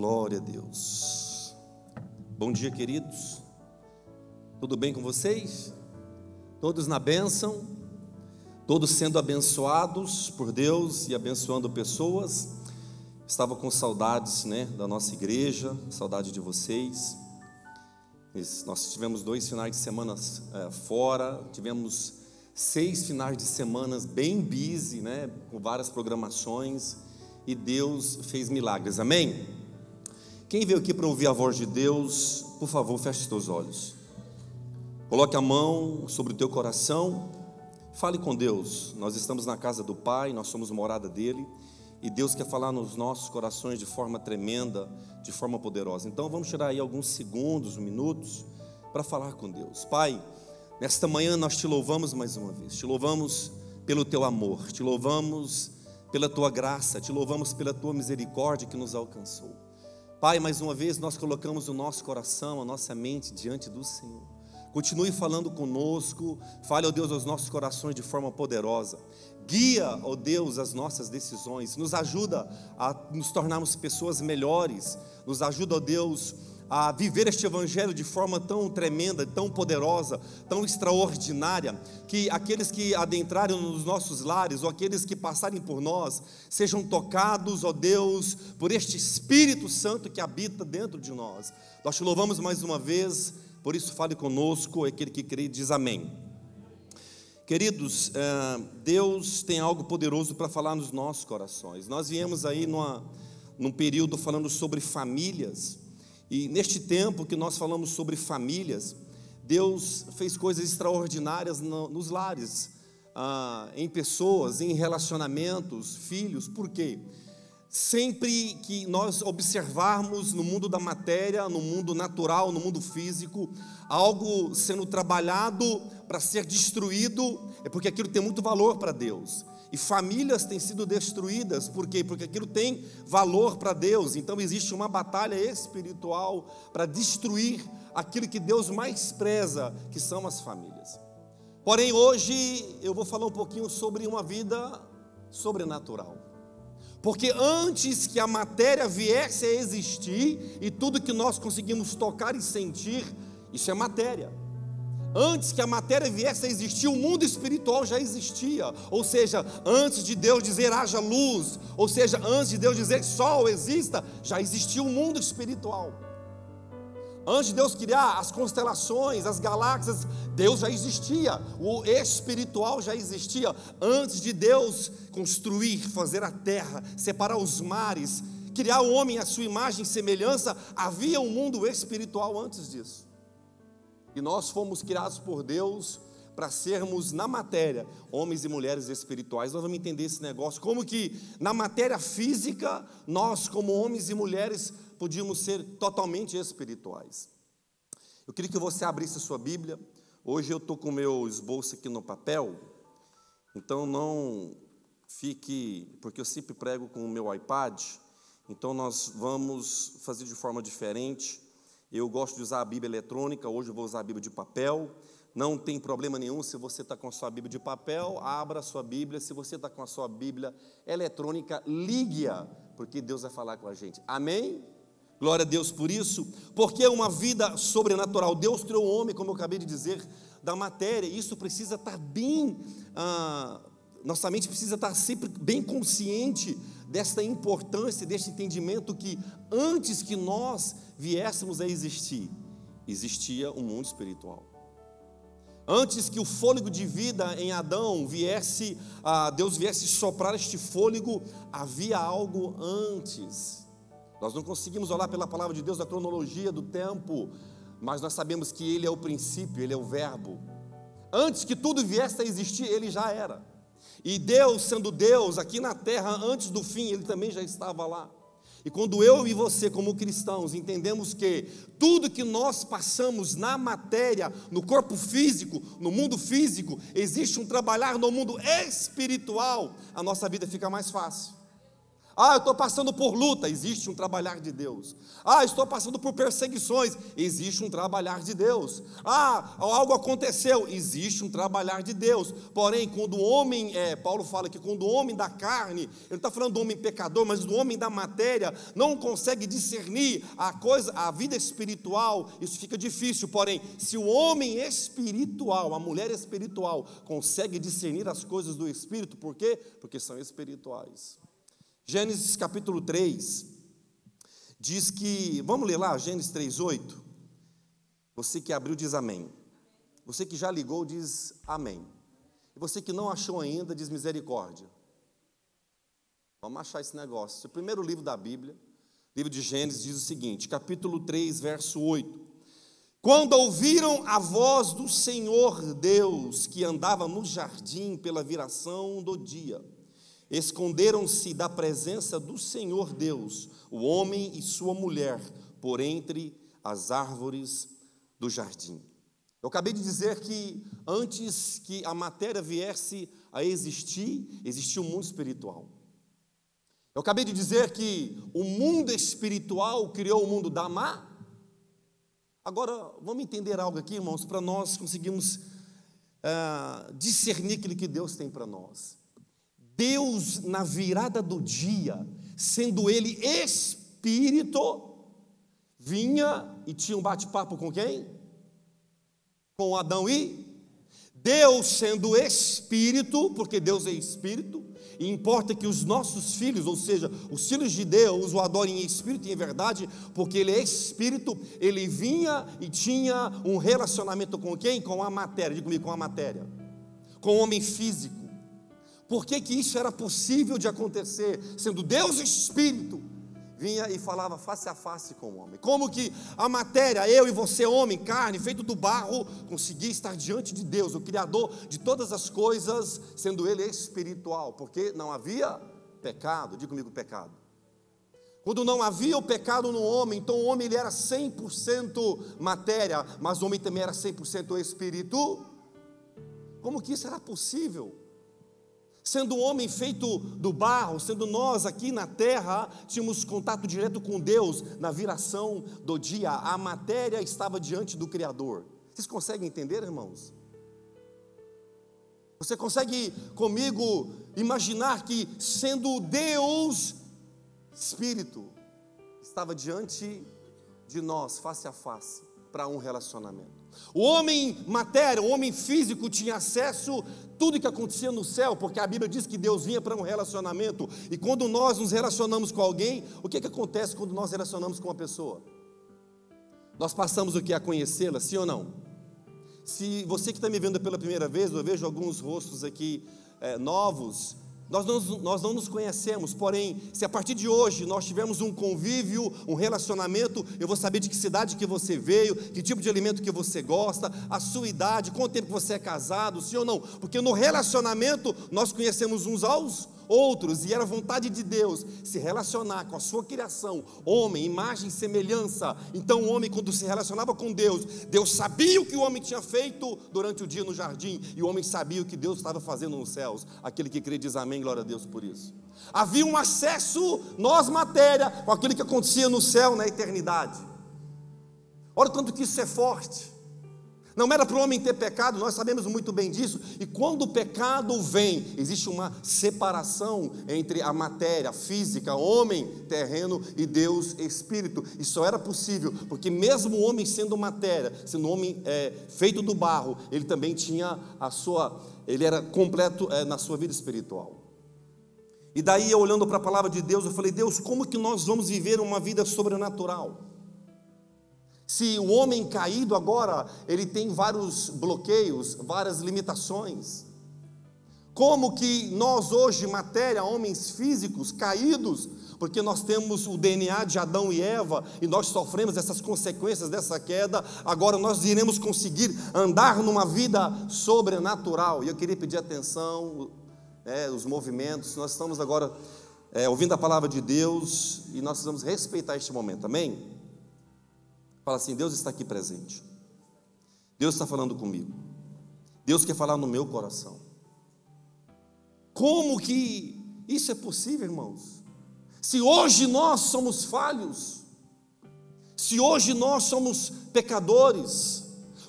Glória a Deus. Bom dia, queridos. Tudo bem com vocês? Todos na bênção? Todos sendo abençoados por Deus e abençoando pessoas? Estava com saudades, né, da nossa igreja, saudade de vocês. Nós tivemos dois finais de semana é, fora, tivemos seis finais de semana bem busy, né, com várias programações, e Deus fez milagres. Amém? Quem veio aqui para ouvir a voz de Deus, por favor, feche os teus olhos. Coloque a mão sobre o teu coração. Fale com Deus. Nós estamos na casa do Pai, nós somos morada dele. E Deus quer falar nos nossos corações de forma tremenda, de forma poderosa. Então vamos tirar aí alguns segundos, minutos, para falar com Deus. Pai, nesta manhã nós te louvamos mais uma vez. Te louvamos pelo teu amor, te louvamos pela tua graça, te louvamos pela tua misericórdia que nos alcançou. Pai, mais uma vez nós colocamos o nosso coração, a nossa mente diante do Senhor. Continue falando conosco, fale, ó Deus, aos nossos corações de forma poderosa. Guia, ó Deus, as nossas decisões, nos ajuda a nos tornarmos pessoas melhores, nos ajuda, ó Deus, a viver este evangelho de forma tão tremenda, tão poderosa, tão extraordinária, que aqueles que adentrarem nos nossos lares, ou aqueles que passarem por nós, sejam tocados, ó Deus, por este Espírito Santo que habita dentro de nós. Nós te louvamos mais uma vez, por isso fale conosco, aquele que crê diz amém. Queridos, eh, Deus tem algo poderoso para falar nos nossos corações. Nós viemos aí numa, num período falando sobre famílias, e neste tempo que nós falamos sobre famílias, Deus fez coisas extraordinárias nos lares, ah, em pessoas, em relacionamentos, filhos, por quê? Sempre que nós observarmos no mundo da matéria, no mundo natural, no mundo físico, algo sendo trabalhado para ser destruído, é porque aquilo tem muito valor para Deus. E famílias têm sido destruídas, por quê? Porque aquilo tem valor para Deus. Então existe uma batalha espiritual para destruir aquilo que Deus mais preza, que são as famílias. Porém, hoje eu vou falar um pouquinho sobre uma vida sobrenatural. Porque antes que a matéria viesse a existir e tudo que nós conseguimos tocar e sentir, isso é matéria. Antes que a matéria viesse a existir, o mundo espiritual já existia. Ou seja, antes de Deus dizer haja luz, ou seja, antes de Deus dizer sol exista, já existia o um mundo espiritual. Antes de Deus criar as constelações, as galáxias, Deus já existia, o espiritual já existia. Antes de Deus construir, fazer a terra, separar os mares, criar o homem à sua imagem e semelhança, havia um mundo espiritual antes disso. E nós fomos criados por Deus para sermos na matéria homens e mulheres espirituais. Nós vamos entender esse negócio, como que na matéria física nós como homens e mulheres podíamos ser totalmente espirituais. Eu queria que você abrisse a sua Bíblia. Hoje eu estou com o meu esboço aqui no papel, então não fique, porque eu sempre prego com o meu iPad, então nós vamos fazer de forma diferente. Eu gosto de usar a Bíblia eletrônica, hoje eu vou usar a Bíblia de papel. Não tem problema nenhum se você está com a sua Bíblia de papel, abra a sua Bíblia. Se você está com a sua Bíblia eletrônica, ligue-a, porque Deus vai falar com a gente. Amém? Glória a Deus por isso, porque é uma vida sobrenatural. Deus criou o homem, como eu acabei de dizer, da matéria. Isso precisa estar bem, ah, nossa mente precisa estar sempre bem consciente desta importância, deste entendimento que antes que nós viéssemos a existir, existia um mundo espiritual. Antes que o fôlego de vida em Adão viesse, Deus viesse soprar este fôlego, havia algo antes. Nós não conseguimos olhar pela palavra de Deus a cronologia do tempo, mas nós sabemos que Ele é o princípio, Ele é o Verbo. Antes que tudo viesse a existir, Ele já era. E Deus, sendo Deus, aqui na terra, antes do fim, Ele também já estava lá. E quando eu e você, como cristãos, entendemos que tudo que nós passamos na matéria, no corpo físico, no mundo físico, existe um trabalhar no mundo espiritual, a nossa vida fica mais fácil. Ah, eu estou passando por luta, existe um trabalhar de Deus. Ah, estou passando por perseguições, existe um trabalhar de Deus. Ah, algo aconteceu, existe um trabalhar de Deus. Porém, quando o homem, é, Paulo fala que quando o homem da carne, ele está falando do homem pecador, mas do homem da matéria, não consegue discernir a coisa, a vida espiritual, isso fica difícil. Porém, se o homem espiritual, a mulher espiritual, consegue discernir as coisas do espírito, por quê? Porque são espirituais. Gênesis capítulo 3 diz que, vamos ler lá, Gênesis 3:8. Você que abriu diz amém. Você que já ligou diz amém. E você que não achou ainda diz misericórdia. Vamos achar esse negócio. O primeiro livro da Bíblia, livro de Gênesis, diz o seguinte, capítulo 3, verso 8. Quando ouviram a voz do Senhor Deus que andava no jardim pela viração do dia, Esconderam-se da presença do Senhor Deus, o homem e sua mulher, por entre as árvores do jardim. Eu acabei de dizer que antes que a matéria viesse a existir, existia um mundo espiritual. Eu acabei de dizer que o mundo espiritual criou o mundo da má. Agora, vamos entender algo aqui, irmãos, para nós conseguirmos uh, discernir aquilo que Deus tem para nós. Deus, na virada do dia, sendo Ele Espírito, vinha e tinha um bate-papo com quem? Com Adão e Deus, sendo Espírito, porque Deus é Espírito, e importa que os nossos filhos, ou seja, os filhos de Deus, o adorem em espírito e em verdade, porque Ele é Espírito, Ele vinha e tinha um relacionamento com quem? Com a matéria, diga comigo, com a matéria, com o homem físico. Por que, que isso era possível de acontecer? Sendo Deus Espírito, vinha e falava face a face com o homem. Como que a matéria, eu e você, homem, carne, feito do barro, conseguia estar diante de Deus, o Criador de todas as coisas, sendo Ele espiritual, porque não havia pecado, diga comigo pecado. Quando não havia o pecado no homem, então o homem ele era 100% matéria, mas o homem também era 100% espírito. Como que isso era possível? Sendo um homem feito do barro, sendo nós aqui na terra, tínhamos contato direto com Deus na viração do dia, a matéria estava diante do Criador. Vocês conseguem entender, irmãos? Você consegue comigo imaginar que, sendo Deus, Espírito, estava diante de nós, face a face, para um relacionamento. O homem matéria, o homem físico tinha acesso tudo que acontecia no céu, porque a Bíblia diz que Deus vinha para um relacionamento. E quando nós nos relacionamos com alguém, o que, que acontece quando nós relacionamos com uma pessoa? Nós passamos o que? A conhecê-la, sim ou não? Se você que está me vendo pela primeira vez, eu vejo alguns rostos aqui é, novos, nós não, nós não nos conhecemos, porém, se a partir de hoje nós tivermos um convívio, um relacionamento, eu vou saber de que cidade que você veio, que tipo de alimento que você gosta, a sua idade, quanto tempo que você é casado, sim ou não, porque no relacionamento nós conhecemos uns aos outros, e era vontade de Deus se relacionar com a sua criação, homem, imagem e semelhança. Então, o homem, quando se relacionava com Deus, Deus sabia o que o homem tinha feito durante o dia no jardim, e o homem sabia o que Deus estava fazendo nos céus. Aquele que crê diz amém, glória a Deus por isso. Havia um acesso, nós, matéria, com aquilo que acontecia no céu, na eternidade. Olha tanto que isso é forte. Não era para o homem ter pecado, nós sabemos muito bem disso. E quando o pecado vem, existe uma separação entre a matéria física, homem terreno, e Deus espírito. E só era possível porque, mesmo o homem sendo matéria, sendo homem é, feito do barro, ele também tinha a sua, ele era completo é, na sua vida espiritual. E daí, olhando para a palavra de Deus, eu falei: Deus, como que nós vamos viver uma vida sobrenatural? Se o homem caído agora, ele tem vários bloqueios, várias limitações. Como que nós hoje, matéria, homens físicos caídos, porque nós temos o DNA de Adão e Eva e nós sofremos essas consequências dessa queda, agora nós iremos conseguir andar numa vida sobrenatural. E eu queria pedir atenção, é, os movimentos, nós estamos agora é, ouvindo a palavra de Deus e nós precisamos respeitar este momento, amém? Fala assim: Deus está aqui presente. Deus está falando comigo. Deus quer falar no meu coração. Como que isso é possível, irmãos? Se hoje nós somos falhos, se hoje nós somos pecadores,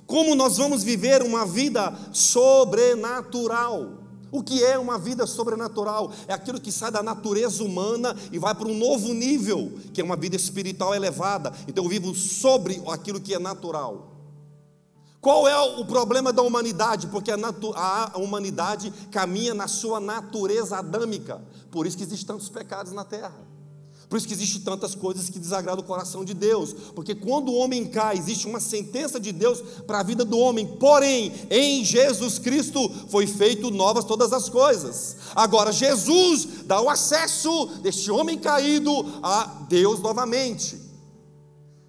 como nós vamos viver uma vida sobrenatural? O que é uma vida sobrenatural? É aquilo que sai da natureza humana e vai para um novo nível, que é uma vida espiritual elevada. Então eu vivo sobre aquilo que é natural. Qual é o problema da humanidade? Porque a, a, humanidade caminha na sua natureza adâmica. Por isso que existem tantos pecados na terra. Por isso que existem tantas coisas que desagradam o coração de Deus. Porque quando o homem cai, existe uma sentença de Deus para a vida do homem. Porém, em Jesus Cristo foi feito novas todas as coisas. Agora, Jesus dá o acesso deste homem caído a Deus novamente.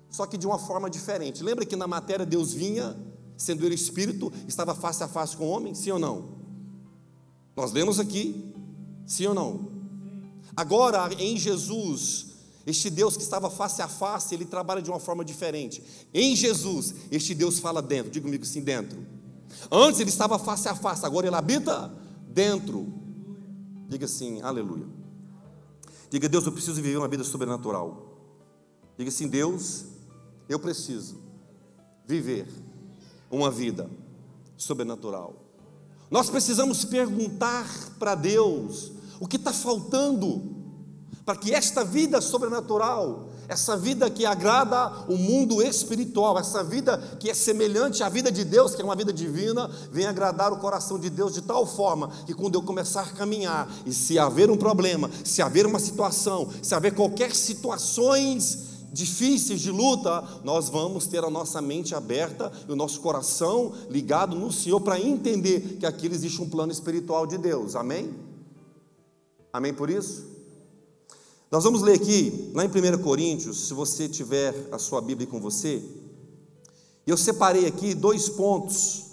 Só que de uma forma diferente. Lembra que na matéria Deus vinha sendo ele espírito, estava face a face com o homem? Sim ou não? Nós lemos aqui, sim ou não? Agora, em Jesus, este Deus que estava face a face, ele trabalha de uma forma diferente. Em Jesus, este Deus fala dentro, diga comigo sim, dentro. Antes ele estava face a face, agora ele habita dentro. Diga assim, aleluia. Diga, Deus, eu preciso viver uma vida sobrenatural. Diga assim, Deus, eu preciso viver uma vida sobrenatural. Nós precisamos perguntar para Deus o que está faltando para que esta vida sobrenatural, essa vida que agrada o mundo espiritual, essa vida que é semelhante à vida de Deus, que é uma vida divina, venha agradar o coração de Deus de tal forma que quando eu começar a caminhar e se haver um problema, se haver uma situação, se haver qualquer situações difíceis de luta, nós vamos ter a nossa mente aberta e o nosso coração ligado no Senhor para entender que aqui existe um plano espiritual de Deus. Amém? Amém por isso? Nós vamos ler aqui, lá em 1 Coríntios, se você tiver a sua Bíblia com você, eu separei aqui dois pontos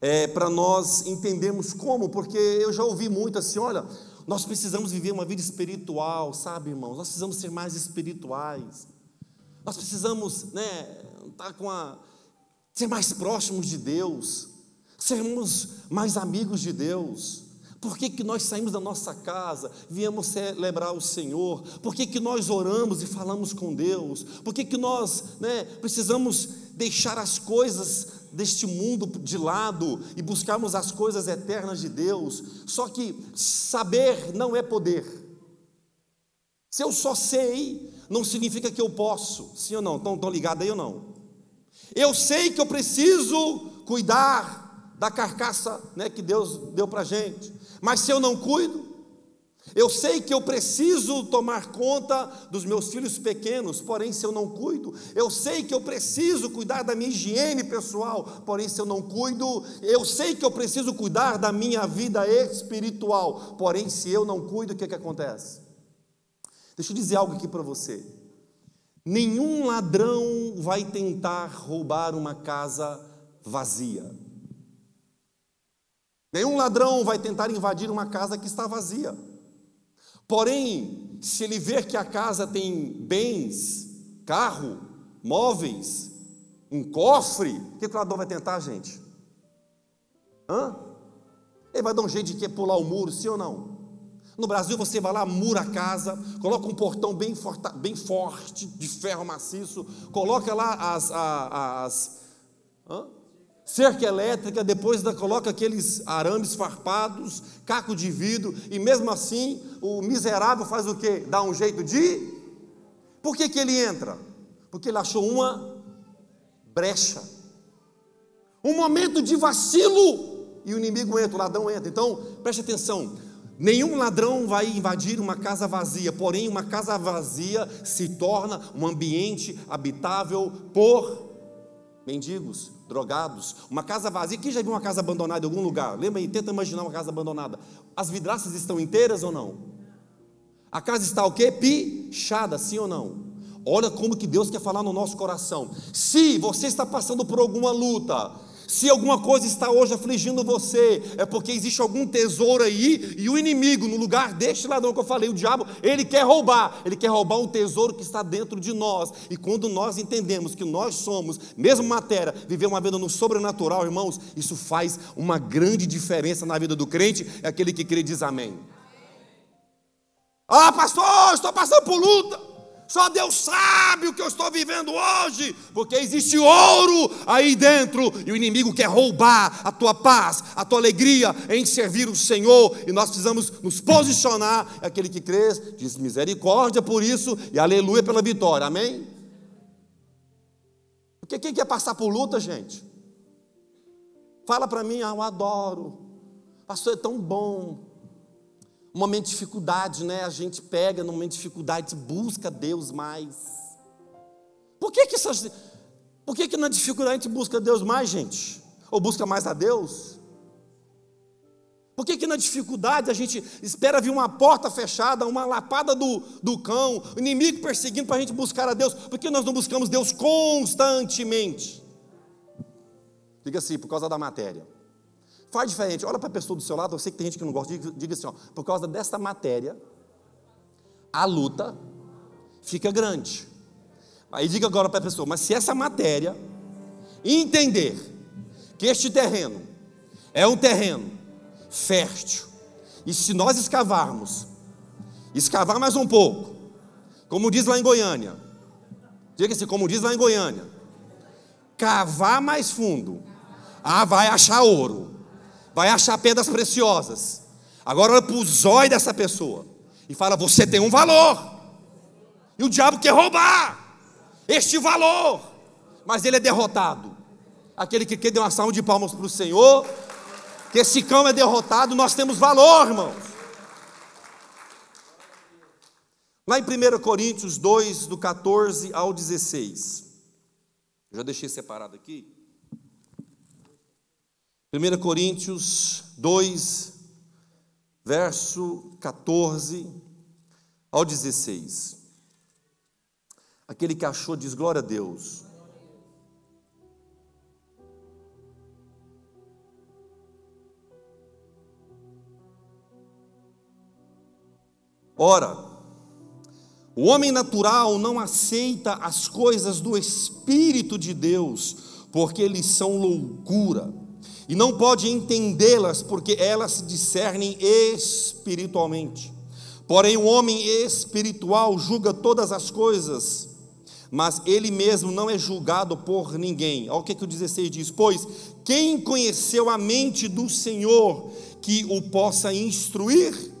é, para nós entendermos como, porque eu já ouvi muito assim: olha, nós precisamos viver uma vida espiritual, sabe, irmãos? Nós precisamos ser mais espirituais. Nós precisamos, né, estar com a, ser mais próximos de Deus, sermos mais amigos de Deus. Por que, que nós saímos da nossa casa, viemos celebrar o Senhor? Por que, que nós oramos e falamos com Deus? Por que, que nós né, precisamos deixar as coisas deste mundo de lado e buscarmos as coisas eternas de Deus? Só que saber não é poder. Se eu só sei, não significa que eu posso. Sim ou não? Estão, estão ligados aí ou não? Eu sei que eu preciso cuidar da carcaça né, que Deus deu para a gente. Mas se eu não cuido, eu sei que eu preciso tomar conta dos meus filhos pequenos, porém, se eu não cuido, eu sei que eu preciso cuidar da minha higiene pessoal, porém, se eu não cuido, eu sei que eu preciso cuidar da minha vida espiritual, porém, se eu não cuido, o que, que acontece? Deixa eu dizer algo aqui para você. Nenhum ladrão vai tentar roubar uma casa vazia. Nenhum ladrão vai tentar invadir uma casa que está vazia. Porém, se ele ver que a casa tem bens, carro, móveis, um cofre, o que o ladrão vai tentar, gente? Hã? Ele vai dar um jeito de que pular o muro, sim ou não? No Brasil você vai lá, mura a casa, coloca um portão bem, forta, bem forte, de ferro maciço, coloca lá as, as, as hã? Cerca elétrica, depois da, coloca aqueles arames farpados, caco de vidro, e mesmo assim o miserável faz o quê? Dá um jeito de. Por que, que ele entra? Porque ele achou uma brecha. Um momento de vacilo e o inimigo entra, o ladrão entra. Então, preste atenção. Nenhum ladrão vai invadir uma casa vazia, porém, uma casa vazia se torna um ambiente habitável por mendigos, drogados, uma casa vazia. Quem já viu uma casa abandonada em algum lugar? Lembra aí, tenta imaginar uma casa abandonada. As vidraças estão inteiras ou não? A casa está o quê? Pichada, sim ou não? Olha como que Deus quer falar no nosso coração. Se você está passando por alguma luta, se alguma coisa está hoje afligindo você, é porque existe algum tesouro aí e o inimigo, no lugar deste ladrão que eu falei, o diabo, ele quer roubar, ele quer roubar um tesouro que está dentro de nós. E quando nós entendemos que nós somos, mesmo matéria, viver uma vida no sobrenatural, irmãos, isso faz uma grande diferença na vida do crente, é aquele que crê diz amém. Ah, pastor, estou passando por luta. Só Deus sabe o que eu estou vivendo hoje, porque existe ouro aí dentro e o inimigo quer roubar a tua paz, a tua alegria em servir o Senhor, e nós precisamos nos posicionar. Aquele que crê, diz misericórdia por isso e aleluia pela vitória, amém? Porque quem quer passar por luta, gente? Fala para mim, ah, eu adoro, pastor é tão bom, um momento de dificuldade, né? A gente pega no momento de dificuldade, busca Deus mais. Por que que, essas, por que que na dificuldade a gente busca Deus mais, gente? Ou busca mais a Deus? Por que, que na dificuldade a gente espera vir uma porta fechada, uma lapada do, do cão, o inimigo perseguindo para a gente buscar a Deus? Por que nós não buscamos Deus constantemente? Diga assim, por causa da matéria. Faz diferente, olha para a pessoa do seu lado, eu sei que tem gente que não gosta, diga, diga assim, ó, por causa dessa matéria, a luta fica grande. Aí diga agora para a pessoa, mas se essa matéria entender que este terreno é um terreno fértil, e se nós escavarmos, escavar mais um pouco, como diz lá em Goiânia, diga assim, como diz lá em Goiânia, cavar mais fundo, ah, vai achar ouro vai achar pedras preciosas. Agora olha para o zóio dessa pessoa e fala: Você tem um valor. E o diabo quer roubar este valor, mas ele é derrotado. Aquele que quer dar uma salva de palmas para o Senhor, que esse cão é derrotado, nós temos valor, irmãos. Lá em 1 Coríntios 2, do 14 ao 16. Eu já deixei separado aqui. 1 Coríntios 2, verso 14 ao 16. Aquele que achou diz glória a Deus. Ora, o homem natural não aceita as coisas do Espírito de Deus, porque eles são loucura e não pode entendê-las porque elas se discernem espiritualmente. Porém, o homem espiritual julga todas as coisas, mas ele mesmo não é julgado por ninguém. Olha o que, que o 16 diz: Pois quem conheceu a mente do Senhor que o possa instruir?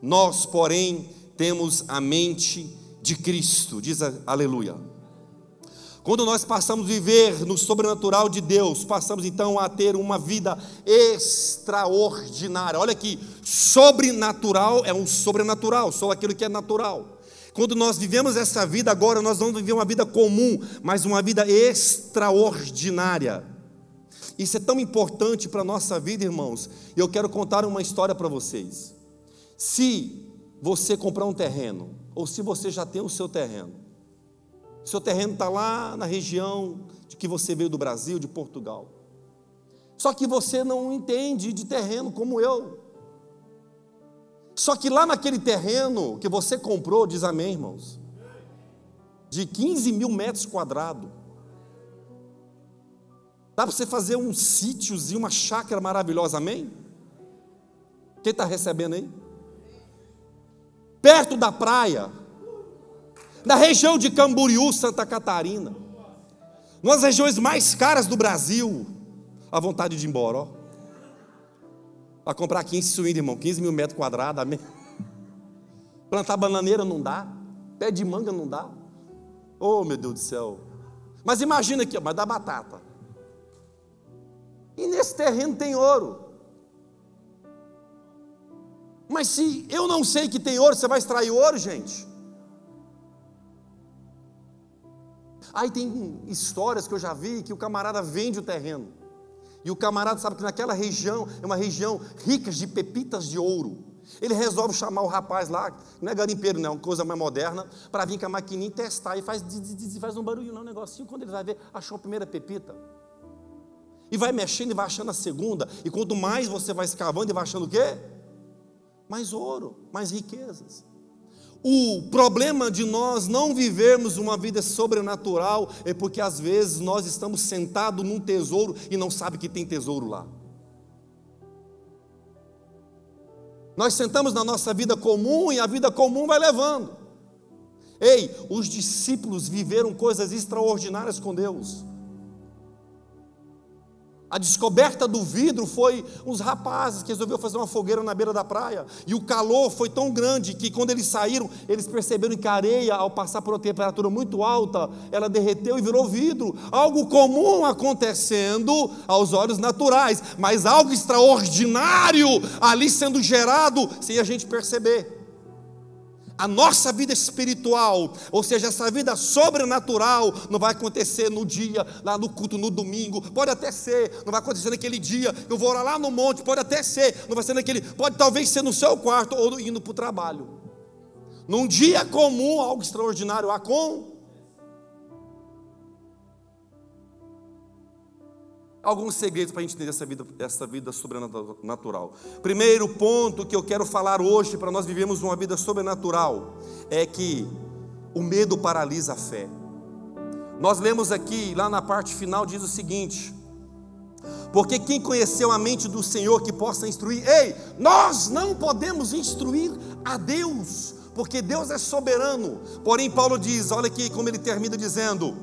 Nós, porém, temos a mente de Cristo. Diz aleluia. Quando nós passamos a viver no sobrenatural de Deus, passamos então a ter uma vida extraordinária. Olha aqui, sobrenatural é um sobrenatural, só aquilo que é natural. Quando nós vivemos essa vida agora, nós vamos viver uma vida comum, mas uma vida extraordinária. Isso é tão importante para a nossa vida, irmãos. E eu quero contar uma história para vocês. Se você comprar um terreno, ou se você já tem o seu terreno, seu terreno está lá na região de que você veio do Brasil, de Portugal. Só que você não entende de terreno como eu. Só que lá naquele terreno que você comprou, diz amém, irmãos, de 15 mil metros quadrados, dá para você fazer um sítiozinho, uma chácara maravilhosa, amém? Quem está recebendo aí? Perto da praia, da região de Camboriú, Santa Catarina, das regiões mais caras do Brasil, a vontade de ir embora, ó. Para comprar 15 suínos, irmão, 15 mil metros quadrados, amém? Plantar bananeira não dá, pé de manga não dá. Oh, meu Deus do céu. Mas imagina aqui, mas dá batata. E nesse terreno tem ouro. Mas se eu não sei que tem ouro, você vai extrair ouro, gente? Aí tem histórias que eu já vi que o camarada vende o terreno. E o camarada sabe que naquela região é uma região rica de pepitas de ouro. Ele resolve chamar o rapaz lá, não é garimpeiro, não, é coisa mais moderna, para vir com a maquininha testar. E faz, faz um barulho, um negocinho. Quando ele vai ver, achou a primeira pepita. E vai mexendo e vai achando a segunda. E quanto mais você vai escavando e vai achando o quê? Mais ouro, mais riquezas. O problema de nós não vivermos uma vida sobrenatural é porque às vezes nós estamos sentados num tesouro e não sabe que tem tesouro lá. Nós sentamos na nossa vida comum e a vida comum vai levando. Ei, os discípulos viveram coisas extraordinárias com Deus. A descoberta do vidro foi uns rapazes que resolveram fazer uma fogueira na beira da praia. E o calor foi tão grande que quando eles saíram, eles perceberam que a areia, ao passar por uma temperatura muito alta, ela derreteu e virou vidro. Algo comum acontecendo aos olhos naturais, mas algo extraordinário ali sendo gerado sem a gente perceber a nossa vida espiritual, ou seja, essa vida sobrenatural, não vai acontecer no dia, lá no culto, no domingo, pode até ser, não vai acontecer naquele dia, eu vou orar lá no monte, pode até ser, não vai ser naquele, pode talvez ser no seu quarto ou indo para o trabalho. Num dia comum, algo extraordinário acontece. Alguns segredos para a gente entender essa vida, essa vida sobrenatural. Primeiro ponto que eu quero falar hoje para nós vivemos uma vida sobrenatural é que o medo paralisa a fé. Nós lemos aqui, lá na parte final, diz o seguinte: porque quem conheceu a mente do Senhor que possa instruir, ei, nós não podemos instruir a Deus, porque Deus é soberano. Porém, Paulo diz: olha aqui como ele termina dizendo: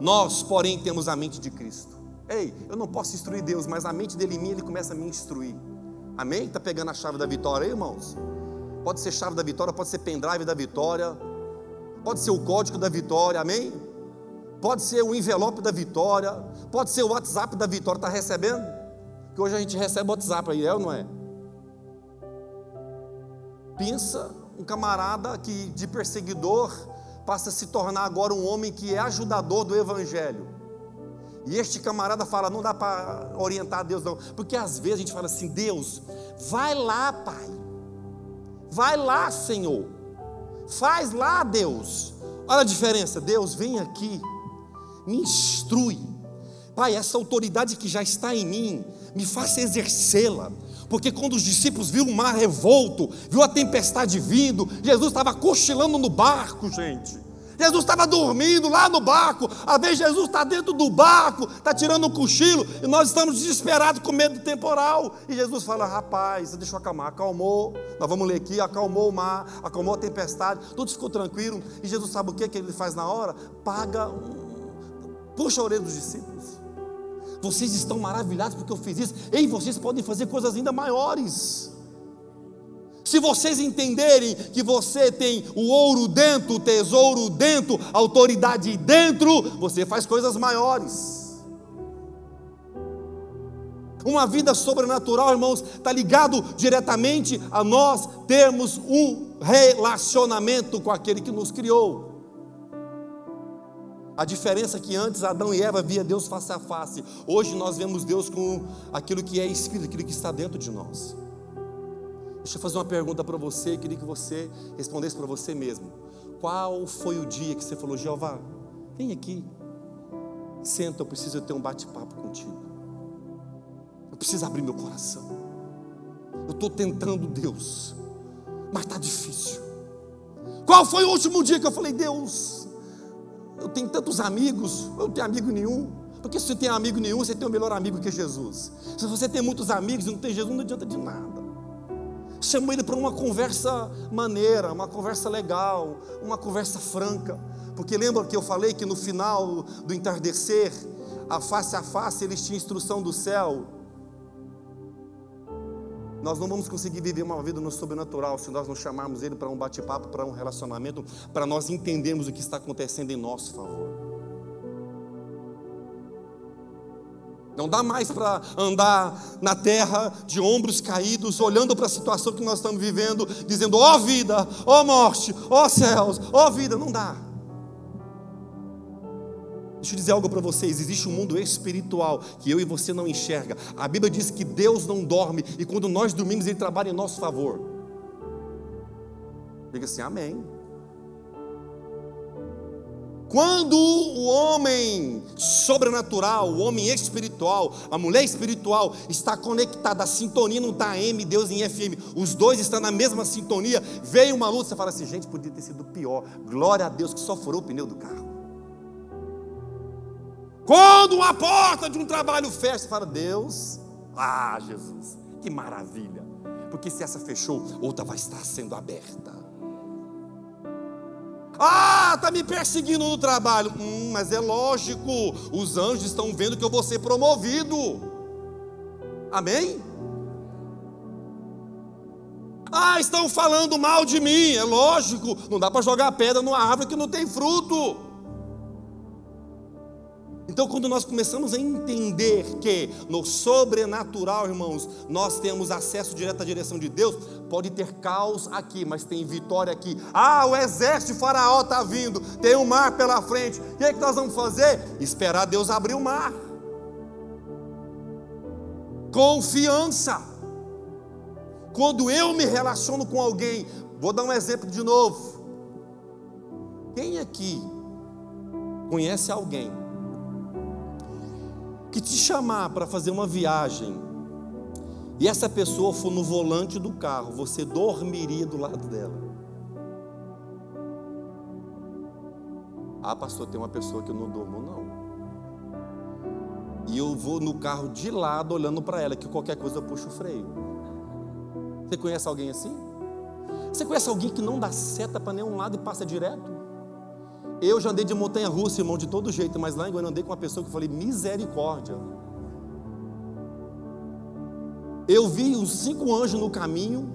nós, porém, temos a mente de Cristo. Ei, eu não posso instruir Deus, mas a mente dele em mim, ele começa a me instruir. Amém? Está pegando a chave da vitória aí, irmãos? Pode ser chave da vitória, pode ser pendrive da vitória, pode ser o código da vitória, amém? Pode ser o envelope da vitória, pode ser o WhatsApp da vitória, está recebendo? Que hoje a gente recebe o WhatsApp aí, é ou não é? Pensa um camarada que de perseguidor passa a se tornar agora um homem que é ajudador do Evangelho. E este camarada fala: não dá para orientar Deus, não, porque às vezes a gente fala assim: Deus, vai lá, Pai, vai lá, Senhor, faz lá, Deus. Olha a diferença: Deus, vem aqui, me instrui, Pai, essa autoridade que já está em mim, me faça exercê-la. Porque quando os discípulos viram o mar revolto, viu a tempestade vindo, Jesus estava cochilando no barco, gente. Jesus estava dormindo lá no barco. Às vezes Jesus está dentro do barco, está tirando um cochilo, e nós estamos desesperados com medo do temporal. E Jesus fala: Rapaz, deixa eu acalmar. Acalmou, nós vamos ler aqui: acalmou o mar, acalmou a tempestade, tudo ficou tranquilo. E Jesus sabe o que, que ele faz na hora? Paga, puxa a orelha dos discípulos. Vocês estão maravilhados porque eu fiz isso. Ei, vocês podem fazer coisas ainda maiores. Se vocês entenderem que você tem o ouro dentro, o tesouro dentro, a autoridade dentro, você faz coisas maiores. Uma vida sobrenatural, irmãos, está ligado diretamente a nós termos um relacionamento com aquele que nos criou. A diferença é que antes Adão e Eva via Deus face a face. Hoje nós vemos Deus com aquilo que é espírito, aquilo que está dentro de nós. Deixa eu fazer uma pergunta para você, queria que você respondesse para você mesmo. Qual foi o dia que você falou, Jeová, vem aqui, senta, eu preciso ter um bate-papo contigo. Eu preciso abrir meu coração. Eu estou tentando, Deus, mas está difícil. Qual foi o último dia que eu falei, Deus, eu tenho tantos amigos, eu não tenho amigo nenhum. Porque se você tem amigo nenhum, você tem o melhor amigo que é Jesus. Se você tem muitos amigos e não tem Jesus, não adianta de nada. Chama ele para uma conversa maneira, uma conversa legal, uma conversa franca. Porque lembra que eu falei que no final do entardecer, a face a face, eles tinham instrução do céu nós não vamos conseguir viver uma vida no sobrenatural se nós não chamarmos Ele para um bate-papo, para um relacionamento, para nós entendermos o que está acontecendo em nosso favor. Não dá mais para andar na terra de ombros caídos, olhando para a situação que nós estamos vivendo, dizendo: ó oh, vida, ó oh, morte, ó oh, céus, ó vida. Não dá. Deixa eu dizer algo para vocês: existe um mundo espiritual que eu e você não enxerga. A Bíblia diz que Deus não dorme e quando nós dormimos, Ele trabalha em nosso favor. Diga assim, Amém. Quando o homem sobrenatural, o homem espiritual, a mulher espiritual está conectada, a sintonia não está M, Deus em FM, os dois estão na mesma sintonia, veio uma luz, você fala assim, gente, podia ter sido pior. Glória a Deus que só furou o pneu do carro. Quando uma porta de um trabalho fecha, fala, Deus, ah, Jesus, que maravilha. porque se essa fechou, outra vai estar sendo aberta. Ah, está me perseguindo no trabalho. Hum, mas é lógico, os anjos estão vendo que eu vou ser promovido. Amém? Ah, estão falando mal de mim. É lógico, não dá para jogar pedra numa árvore que não tem fruto. Então, quando nós começamos a entender que no sobrenatural, irmãos, nós temos acesso direto à direção de Deus, pode ter caos aqui, mas tem vitória aqui. Ah, o exército de Faraó está vindo, tem um mar pela frente. O que, é que nós vamos fazer? Esperar Deus abrir o mar. Confiança. Quando eu me relaciono com alguém, vou dar um exemplo de novo. Quem aqui conhece alguém que te chamar para fazer uma viagem e essa pessoa for no volante do carro, você dormiria do lado dela? Ah, pastor, tem uma pessoa que eu não durmo, não. E eu vou no carro de lado olhando para ela, que qualquer coisa eu puxo o freio. Você conhece alguém assim? Você conhece alguém que não dá seta para nenhum lado e passa direto? Eu já andei de montanha russa, irmão, de todo jeito, mas lá em Goiânia andei com uma pessoa que eu falei, misericórdia. Eu vi os cinco anjos no caminho,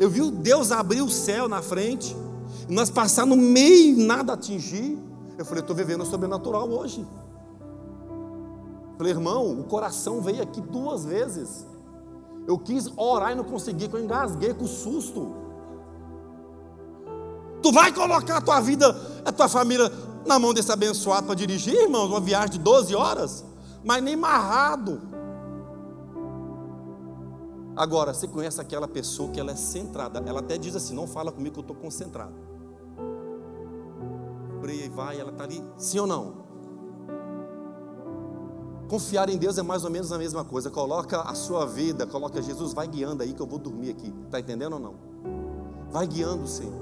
eu vi Deus abrir o céu na frente, nós passar no meio e nada atingir. Eu falei, estou vivendo o sobrenatural hoje. Eu falei, irmão, o coração veio aqui duas vezes. Eu quis orar e não consegui, eu engasguei com susto. Tu vai colocar a tua vida, a tua família na mão desse abençoado para dirigir, irmãos, uma viagem de 12 horas, mas nem marrado. Agora, você conhece aquela pessoa que ela é centrada, ela até diz assim: não fala comigo que eu estou concentrado. Freia e vai, ela está ali, sim ou não? Confiar em Deus é mais ou menos a mesma coisa. Coloca a sua vida, coloca Jesus, vai guiando aí que eu vou dormir aqui. Está entendendo ou não? Vai guiando Senhor.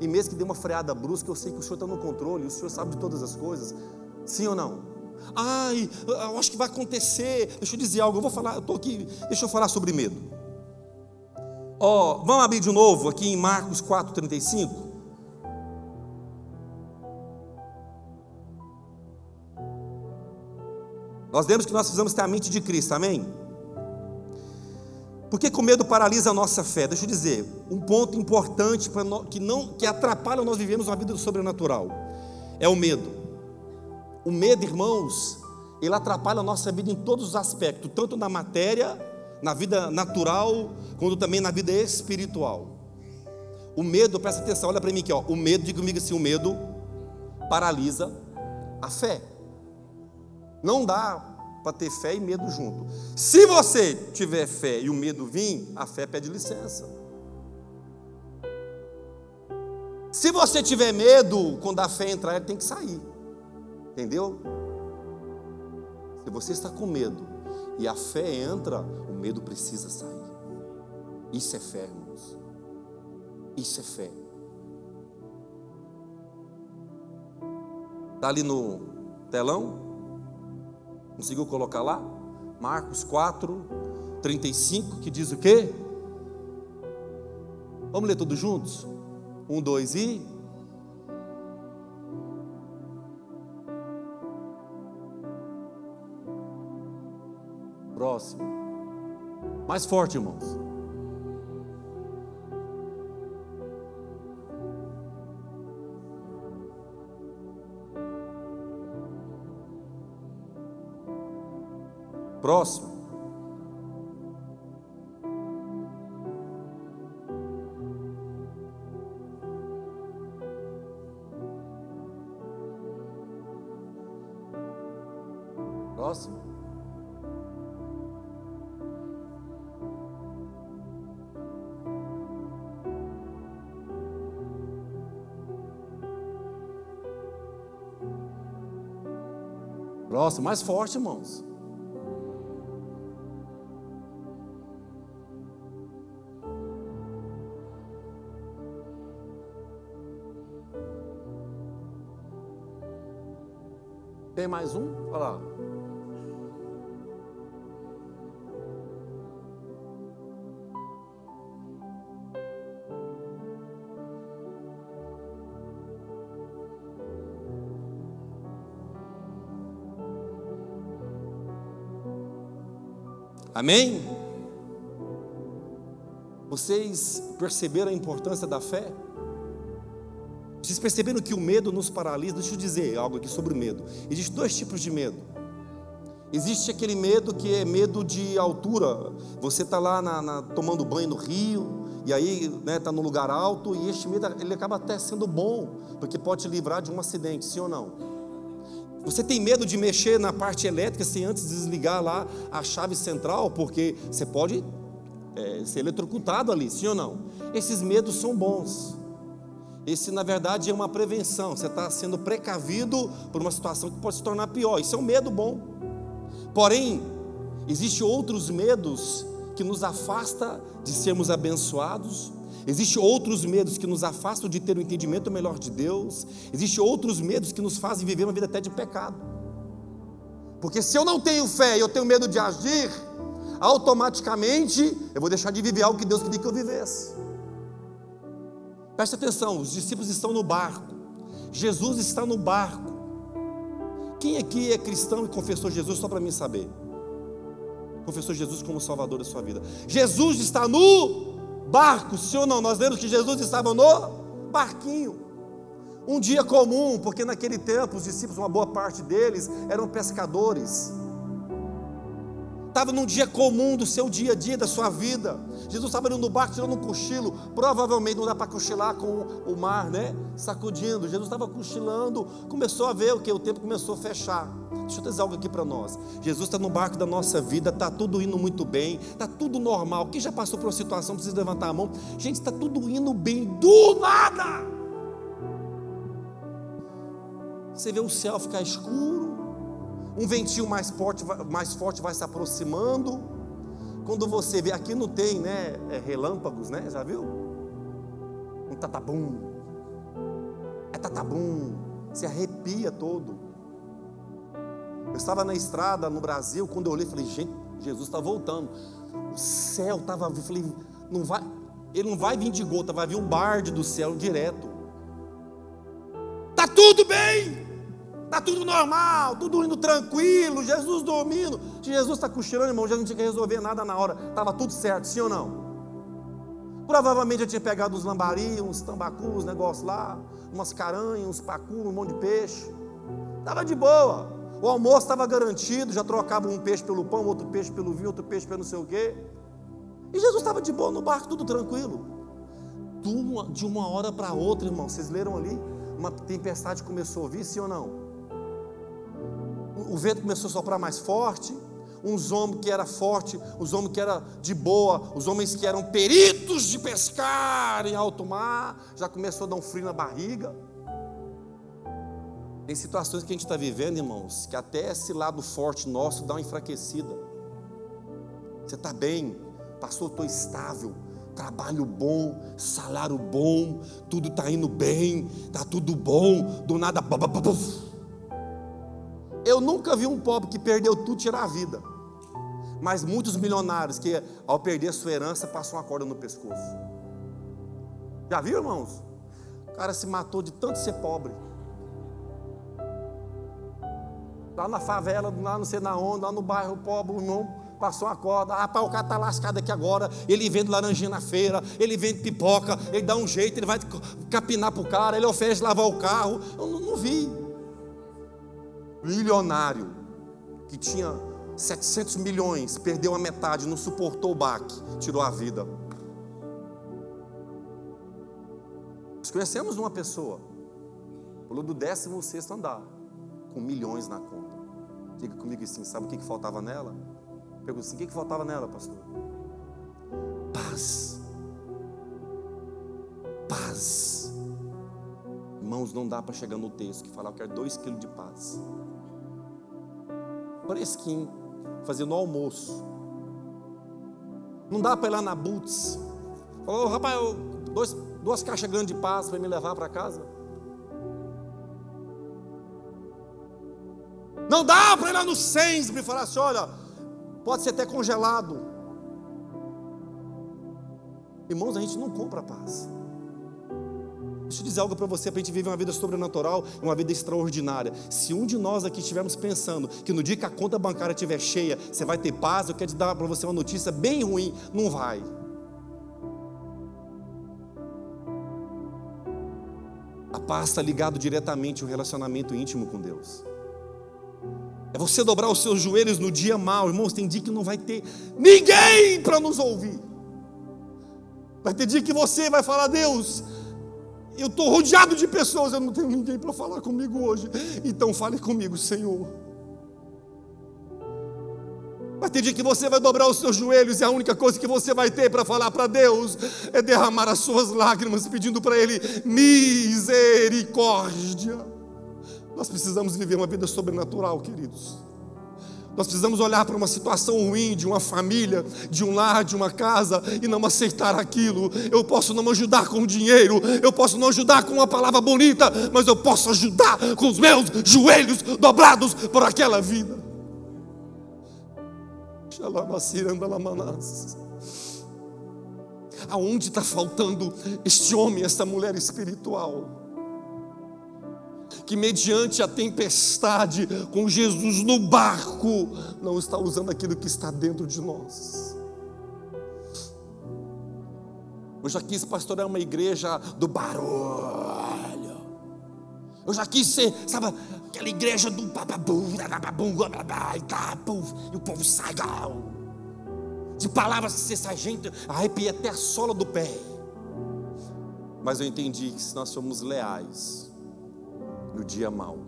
E mesmo que dê uma freada brusca, eu sei que o Senhor está no controle, o Senhor sabe de todas as coisas. Sim ou não? Ai, eu acho que vai acontecer. Deixa eu dizer algo, eu vou falar, eu estou aqui, deixa eu falar sobre medo. Ó, oh, vamos abrir de novo aqui em Marcos 4,35. Nós vemos que nós precisamos ter a mente de Cristo, amém? Porque com medo paralisa a nossa fé. Deixa eu dizer, um ponto importante para que não que atrapalha nós vivemos uma vida sobrenatural é o medo. O medo, irmãos, ele atrapalha a nossa vida em todos os aspectos, tanto na matéria, na vida natural, quanto também na vida espiritual. O medo, presta atenção, olha para mim aqui, ó. O medo, diga comigo assim, o medo paralisa a fé. Não dá para ter fé e medo junto. Se você tiver fé e o medo vir, a fé pede licença. Se você tiver medo, quando a fé entrar, ele tem que sair. Entendeu? Se você está com medo e a fé entra, o medo precisa sair. Isso é fé, irmãos. Isso é fé. Está ali no telão? Conseguiu colocar lá? Marcos 4, 35, que diz o quê? Vamos ler todos juntos? Um, dois e. Próximo. Mais forte, irmãos. Próximo. Próximo. Próximo, mais forte, irmãos. tem mais um? Olha lá. Amém? Vocês perceberam a importância da fé? Vocês perceberam que o medo nos paralisa? Deixa eu dizer algo aqui sobre o medo. Existem dois tipos de medo. Existe aquele medo que é medo de altura. Você está lá na, na, tomando banho no rio, e aí está né, tá no lugar alto, e este medo ele acaba até sendo bom, porque pode te livrar de um acidente, sim ou não? Você tem medo de mexer na parte elétrica sem antes desligar lá a chave central, porque você pode é, ser eletrocutado ali, sim ou não? Esses medos são bons. Esse, na verdade, é uma prevenção. Você está sendo precavido por uma situação que pode se tornar pior. Isso é um medo bom. Porém, existem outros medos que nos afasta de sermos abençoados. Existem outros medos que nos afastam de ter um entendimento melhor de Deus. Existem outros medos que nos fazem viver uma vida até de pecado. Porque se eu não tenho fé e eu tenho medo de agir, automaticamente eu vou deixar de viver algo que Deus queria que eu vivesse. Preste atenção, os discípulos estão no barco. Jesus está no barco. Quem aqui é cristão e confessou Jesus só para mim saber? Confessou Jesus como Salvador da sua vida. Jesus está no barco, sim ou não? Nós lemos que Jesus estava no barquinho. Um dia comum, porque naquele tempo os discípulos, uma boa parte deles, eram pescadores estava num dia comum do seu dia a dia, da sua vida. Jesus estava indo no barco tirando um cochilo. Provavelmente não dá para cochilar com o mar, né? Sacudindo. Jesus estava cochilando, começou a ver o que? O tempo começou a fechar. Deixa eu dizer algo aqui para nós. Jesus está no barco da nossa vida, está tudo indo muito bem, está tudo normal. Quem já passou por uma situação, precisa levantar a mão. Gente, está tudo indo bem do nada. Você vê o céu ficar escuro, um ventinho mais forte, mais forte vai se aproximando. Quando você vê, aqui não tem, né, é relâmpagos, né? Já viu? Um tatabum. É tatabum. Se arrepia todo. Eu estava na estrada no Brasil, quando eu olhei, falei, gente, Jesus está voltando. O céu estava, eu falei, não vai, ele não vai vir de gota, vai vir um barde do céu direto. Tá tudo bem. Está tudo normal, tudo indo tranquilo, Jesus dormindo. Se Jesus está cochilando, irmão, já não tinha que resolver nada na hora. Estava tudo certo, sim ou não? Provavelmente eu tinha pegado uns lambari, uns tambacus, uns negócios lá, umas caranhas, uns pacu, um monte de peixe. Estava de boa. O almoço estava garantido, já trocava um peixe pelo pão, outro peixe pelo vinho, outro peixe pelo não sei o quê. E Jesus estava de boa no barco, tudo tranquilo. De uma hora para outra, irmão, vocês leram ali? Uma tempestade começou a vir, sim ou não? O vento começou a soprar mais forte, uns homens que era forte, os homens que era de boa, os homens que eram peritos de pescar em alto mar, já começou a dar um frio na barriga. Tem situações que a gente está vivendo, irmãos, que até esse lado forte nosso dá uma enfraquecida. Você está bem, pastor, estou estável, trabalho bom, salário bom, tudo está indo bem, está tudo bom, do nada. Eu nunca vi um pobre que perdeu tudo tirar a vida. Mas muitos milionários que, ao perder a sua herança, passam uma corda no pescoço. Já viu, irmãos? O cara se matou de tanto ser pobre. Lá na favela, lá não sei na onde, lá no bairro pobre, o irmão passou uma corda. Rapaz, o cara está lascado aqui agora. Ele vende laranjinha na feira, ele vende pipoca, ele dá um jeito, ele vai capinar para o cara, ele oferece lavar o carro. Eu não, não vi milionário que tinha 700 milhões, perdeu a metade, não suportou o baque, tirou a vida. Nós conhecemos uma pessoa, pulou do 16 andar, com milhões na conta. Diga comigo assim: sabe o que, que faltava nela? Pergunta assim: o que, que faltava nela, pastor? Paz. Paz. Irmãos, não dá para chegar no texto que fala, eu quero dois quilos de paz fresquinho, fazendo almoço. Não dá para ir lá na Boots. Falou, oh, rapaz, dois, duas caixas grandes de paz para me levar para casa. Não dá para ir lá no Sainsbury e falar assim: olha, pode ser até congelado. Irmãos, a gente não compra paz. Deixa eu dizer algo para você, para a gente viver uma vida sobrenatural, uma vida extraordinária. Se um de nós aqui estivermos pensando que no dia que a conta bancária estiver cheia, você vai ter paz, eu quero te dar para você uma notícia bem ruim. Não vai. A paz está ligado diretamente ao relacionamento íntimo com Deus. É você dobrar os seus joelhos no dia mal, irmãos. Tem dia que não vai ter ninguém para nos ouvir. Vai ter dia que você vai falar, Deus, eu estou rodeado de pessoas, eu não tenho ninguém para falar comigo hoje. Então fale comigo, Senhor. Vai ter dia que você vai dobrar os seus joelhos e a única coisa que você vai ter para falar para Deus é derramar as suas lágrimas, pedindo para Ele misericórdia. Nós precisamos viver uma vida sobrenatural, queridos. Nós precisamos olhar para uma situação ruim de uma família, de um lar, de uma casa e não aceitar aquilo. Eu posso não ajudar com dinheiro, eu posso não ajudar com uma palavra bonita, mas eu posso ajudar com os meus joelhos dobrados por aquela vida. Aonde está faltando este homem, esta mulher espiritual? Que, mediante a tempestade, com Jesus no barco, não está usando aquilo que está dentro de nós. Eu já quis pastorear uma igreja do barulho. Eu já quis ser, sabe, aquela igreja do bababum, e o povo sai de palavras você sai, gente, arrepia até a sola do pé. Mas eu entendi que se nós somos leais, no dia mau.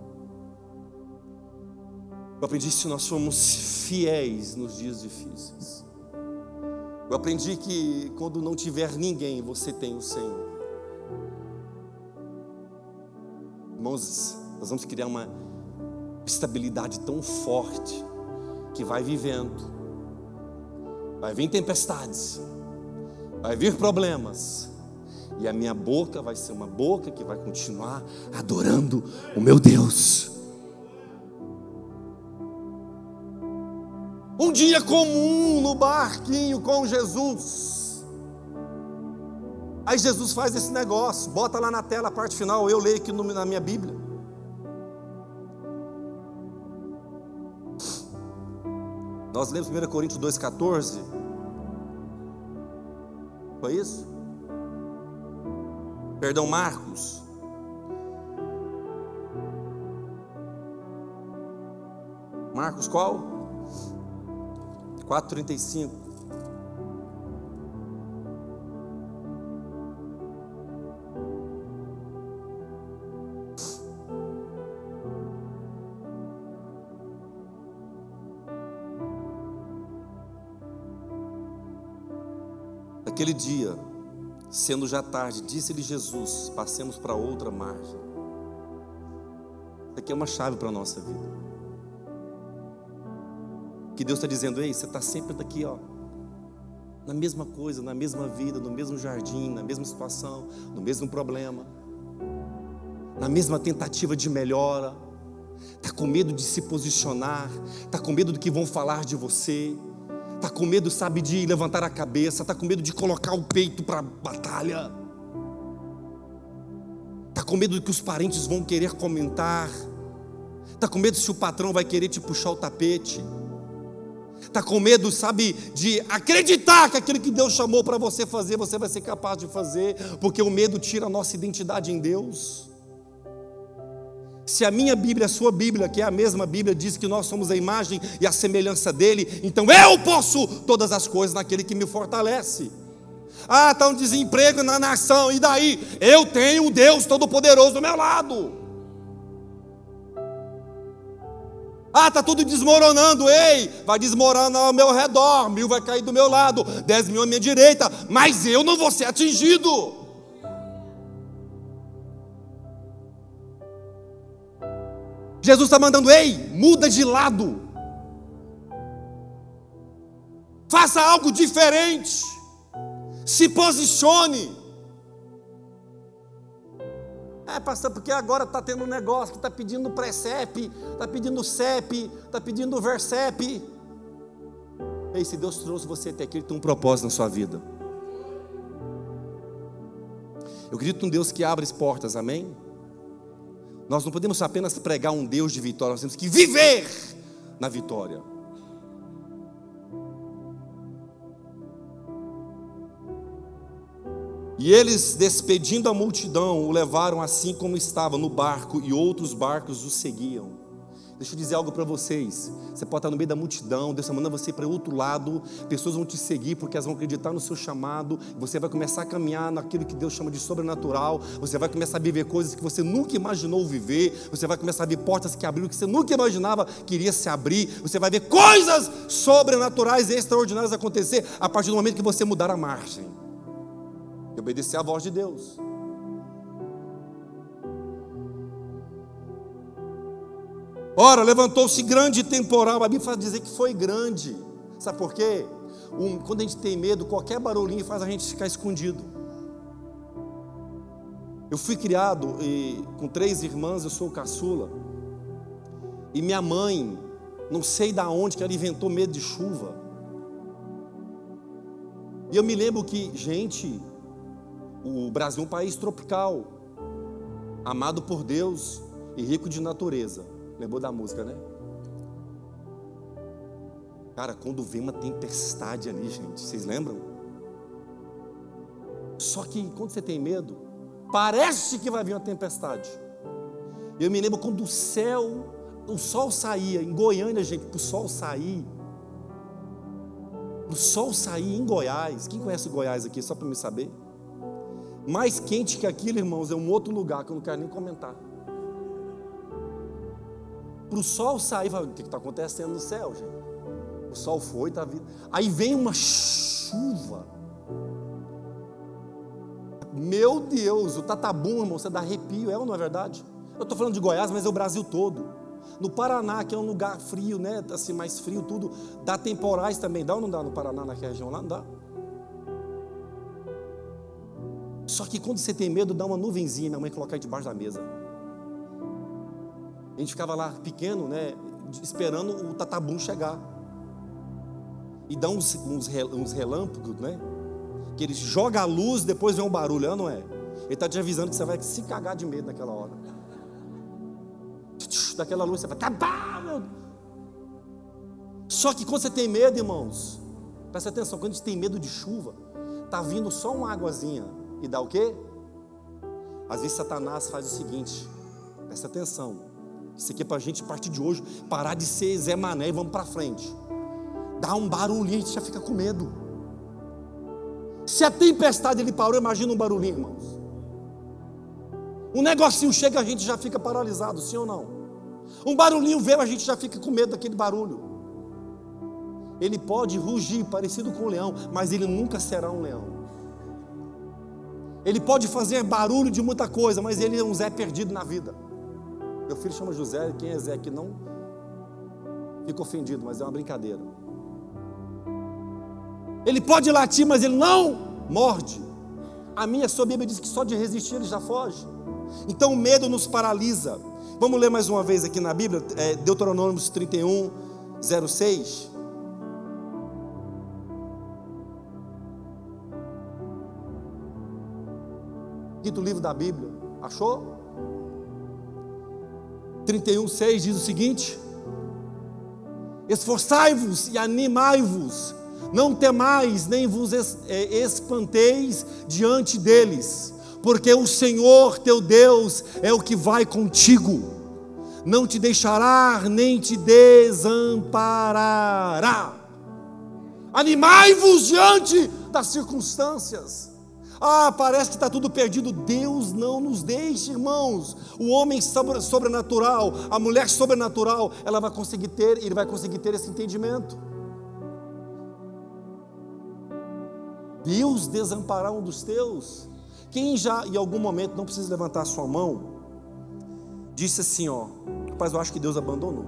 Eu aprendi que nós somos fiéis nos dias difíceis. Eu aprendi que quando não tiver ninguém, você tem o Senhor. Irmãos, nós vamos criar uma estabilidade tão forte que vai vivendo. Vai vir tempestades, vai vir problemas, e a minha boca vai ser uma boca que vai continuar adorando o meu Deus. Um dia comum no barquinho com Jesus. Aí Jesus faz esse negócio, bota lá na tela a parte final, eu leio aqui na minha Bíblia. Nós lemos 1 Coríntios 2,14. Foi isso? Perdão, Marcos. Marcos qual? 4,35. Aquele dia, Sendo já tarde, disse-lhe Jesus: passemos para outra margem. Isso aqui é uma chave para a nossa vida. Que Deus está dizendo: ei, você está sempre aqui, ó, na mesma coisa, na mesma vida, no mesmo jardim, na mesma situação, no mesmo problema, na mesma tentativa de melhora. Está com medo de se posicionar, está com medo do que vão falar de você Está com medo, sabe, de levantar a cabeça, está com medo de colocar o peito para a batalha. Está com medo que os parentes vão querer comentar. Está com medo se o patrão vai querer te puxar o tapete. Está com medo, sabe, de acreditar que aquilo que Deus chamou para você fazer, você vai ser capaz de fazer, porque o medo tira a nossa identidade em Deus. Se a minha Bíblia, a sua Bíblia, que é a mesma Bíblia, diz que nós somos a imagem e a semelhança dele, então eu posso todas as coisas naquele que me fortalece. Ah, está um desemprego na nação, e daí? Eu tenho o Deus Todo-Poderoso do meu lado. Ah, está tudo desmoronando, ei, vai desmoronar ao meu redor, mil vai cair do meu lado, dez mil à minha direita, mas eu não vou ser atingido. Jesus está mandando, ei, muda de lado. Faça algo diferente. Se posicione. É, pastor, porque agora está tendo um negócio que está pedindo Precep, está pedindo CEP, está pedindo Versep. Ei, se Deus trouxe você até aqui, Ele tem um propósito na sua vida. Eu acredito num Deus que abre as portas, amém? Nós não podemos apenas pregar um Deus de vitória, nós temos que viver na vitória. E eles, despedindo a multidão, o levaram assim como estava no barco, e outros barcos o seguiam. Deixa eu dizer algo para vocês. Você pode estar no meio da multidão, Deus está mandando você para outro lado, pessoas vão te seguir porque elas vão acreditar no seu chamado, você vai começar a caminhar naquilo que Deus chama de sobrenatural, você vai começar a viver coisas que você nunca imaginou viver, você vai começar a ver portas que abriram que você nunca imaginava que iria se abrir, você vai ver coisas sobrenaturais e extraordinárias acontecer a partir do momento que você mudar a margem. E obedecer à voz de Deus. Ora, levantou-se grande temporal. A Bíblia faz dizer que foi grande. Sabe por quê? Um, quando a gente tem medo, qualquer barulhinho faz a gente ficar escondido. Eu fui criado e, com três irmãs, eu sou o caçula. E minha mãe, não sei da onde que ela inventou medo de chuva. E eu me lembro que, gente, o Brasil é um país tropical, amado por Deus e rico de natureza. Lembrou da música, né? Cara, quando vem uma tempestade ali, gente, vocês lembram? Só que quando você tem medo, parece que vai vir uma tempestade. Eu me lembro quando o céu, o sol saía, em Goiânia, gente, para o sol sair. O sol sair em Goiás. Quem conhece Goiás aqui, só para me saber? Mais quente que aquilo, irmãos, é um outro lugar que eu não quero nem comentar para o sol sair, fala, o que está acontecendo no céu, gente? O sol foi, está vindo. Aí vem uma chuva. Meu Deus, o tatabum, irmão, você dá arrepio, é ou não é verdade? Eu estou falando de Goiás, mas é o Brasil todo. No Paraná, que é um lugar frio, né? Assim, mais frio, tudo. Dá temporais também. Dá ou não dá no Paraná, naquela região lá? Não dá? Só que quando você tem medo, dá uma nuvenzinha, minha mãe coloca aí debaixo da mesa. A gente ficava lá pequeno, né, esperando o tatabum chegar. E dá uns, uns, uns relâmpagos, né? Que ele joga a luz, depois vem um barulho, é não é? Ele está te avisando que você vai se cagar de medo naquela hora. Daquela luz, você vai, meu Só que quando você tem medo, irmãos, presta atenção, quando a gente tem medo de chuva, tá vindo só uma águazinha e dá o quê? Às vezes Satanás faz o seguinte, presta atenção. Isso aqui é para a gente, a partir de hoje, parar de ser Zé Mané e vamos para frente. Dá um barulhinho, a gente já fica com medo. Se a tempestade ele parou, imagina um barulhinho, irmãos. Um negocinho chega, a gente já fica paralisado, sim ou não? Um barulhinho veio, a gente já fica com medo daquele barulho. Ele pode rugir parecido com um leão, mas ele nunca será um leão. Ele pode fazer barulho de muita coisa, mas ele é um Zé perdido na vida. Meu filho chama José, quem é Zé que não fica ofendido, mas é uma brincadeira. Ele pode latir, mas ele não morde. A minha sua Bíblia diz que só de resistir ele já foge. Então o medo nos paralisa. Vamos ler mais uma vez aqui na Bíblia, é, Deuteronômio 31, 06. Quinto livro da Bíblia. Achou? 31, 6 diz o seguinte: Esforçai-vos e animai-vos, não temais, nem vos é, espanteis diante deles, porque o Senhor teu Deus é o que vai contigo, não te deixará nem te desamparará. Animai-vos diante das circunstâncias. Ah, parece que está tudo perdido. Deus não nos deixe, irmãos. O homem sobrenatural, a mulher sobrenatural, ela vai conseguir ter, ele vai conseguir ter esse entendimento. Deus desamparar um dos teus. Quem já em algum momento não precisa levantar sua mão, disse assim, ó, rapaz, eu acho que Deus abandonou.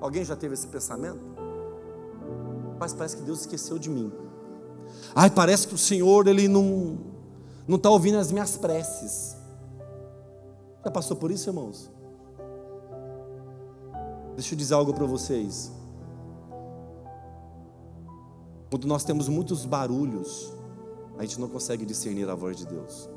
Alguém já teve esse pensamento? Mas parece que Deus esqueceu de mim. Ai, parece que o Senhor ele não não está ouvindo as minhas preces. Já passou por isso, irmãos? Deixa eu dizer algo para vocês. Quando nós temos muitos barulhos, a gente não consegue discernir a voz de Deus.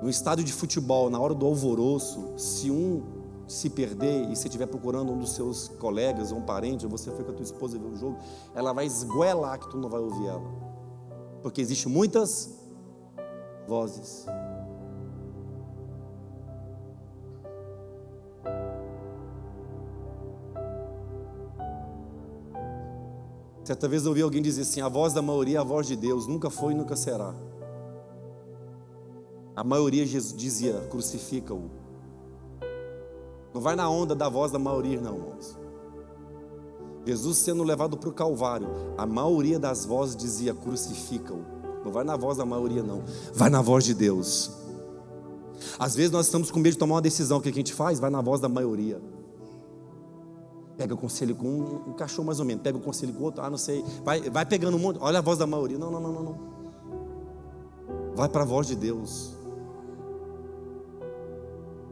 No estádio de futebol, na hora do alvoroço, se um se perder e você estiver procurando um dos seus colegas ou um parente, ou você foi com a tua esposa ver o jogo, ela vai esgoelar que tu não vai ouvir ela. Porque existem muitas vozes. Certa vez eu ouvi alguém dizer assim: a voz da maioria é a voz de Deus, nunca foi e nunca será. A maioria dizia: crucifica-o. Não vai na onda da voz da maioria, não, irmãos. Jesus sendo levado para o Calvário, a maioria das vozes dizia: crucifica-o. Não vai na voz da maioria, não. Vai na voz de Deus. Às vezes nós estamos com medo de tomar uma decisão. O que a gente faz? Vai na voz da maioria. Pega o conselho com um, cachorro mais ou menos. Pega o conselho com outro. Ah, não sei. Vai, vai pegando um monte. Olha a voz da maioria. Não, não, não, não. não. Vai para a voz de Deus.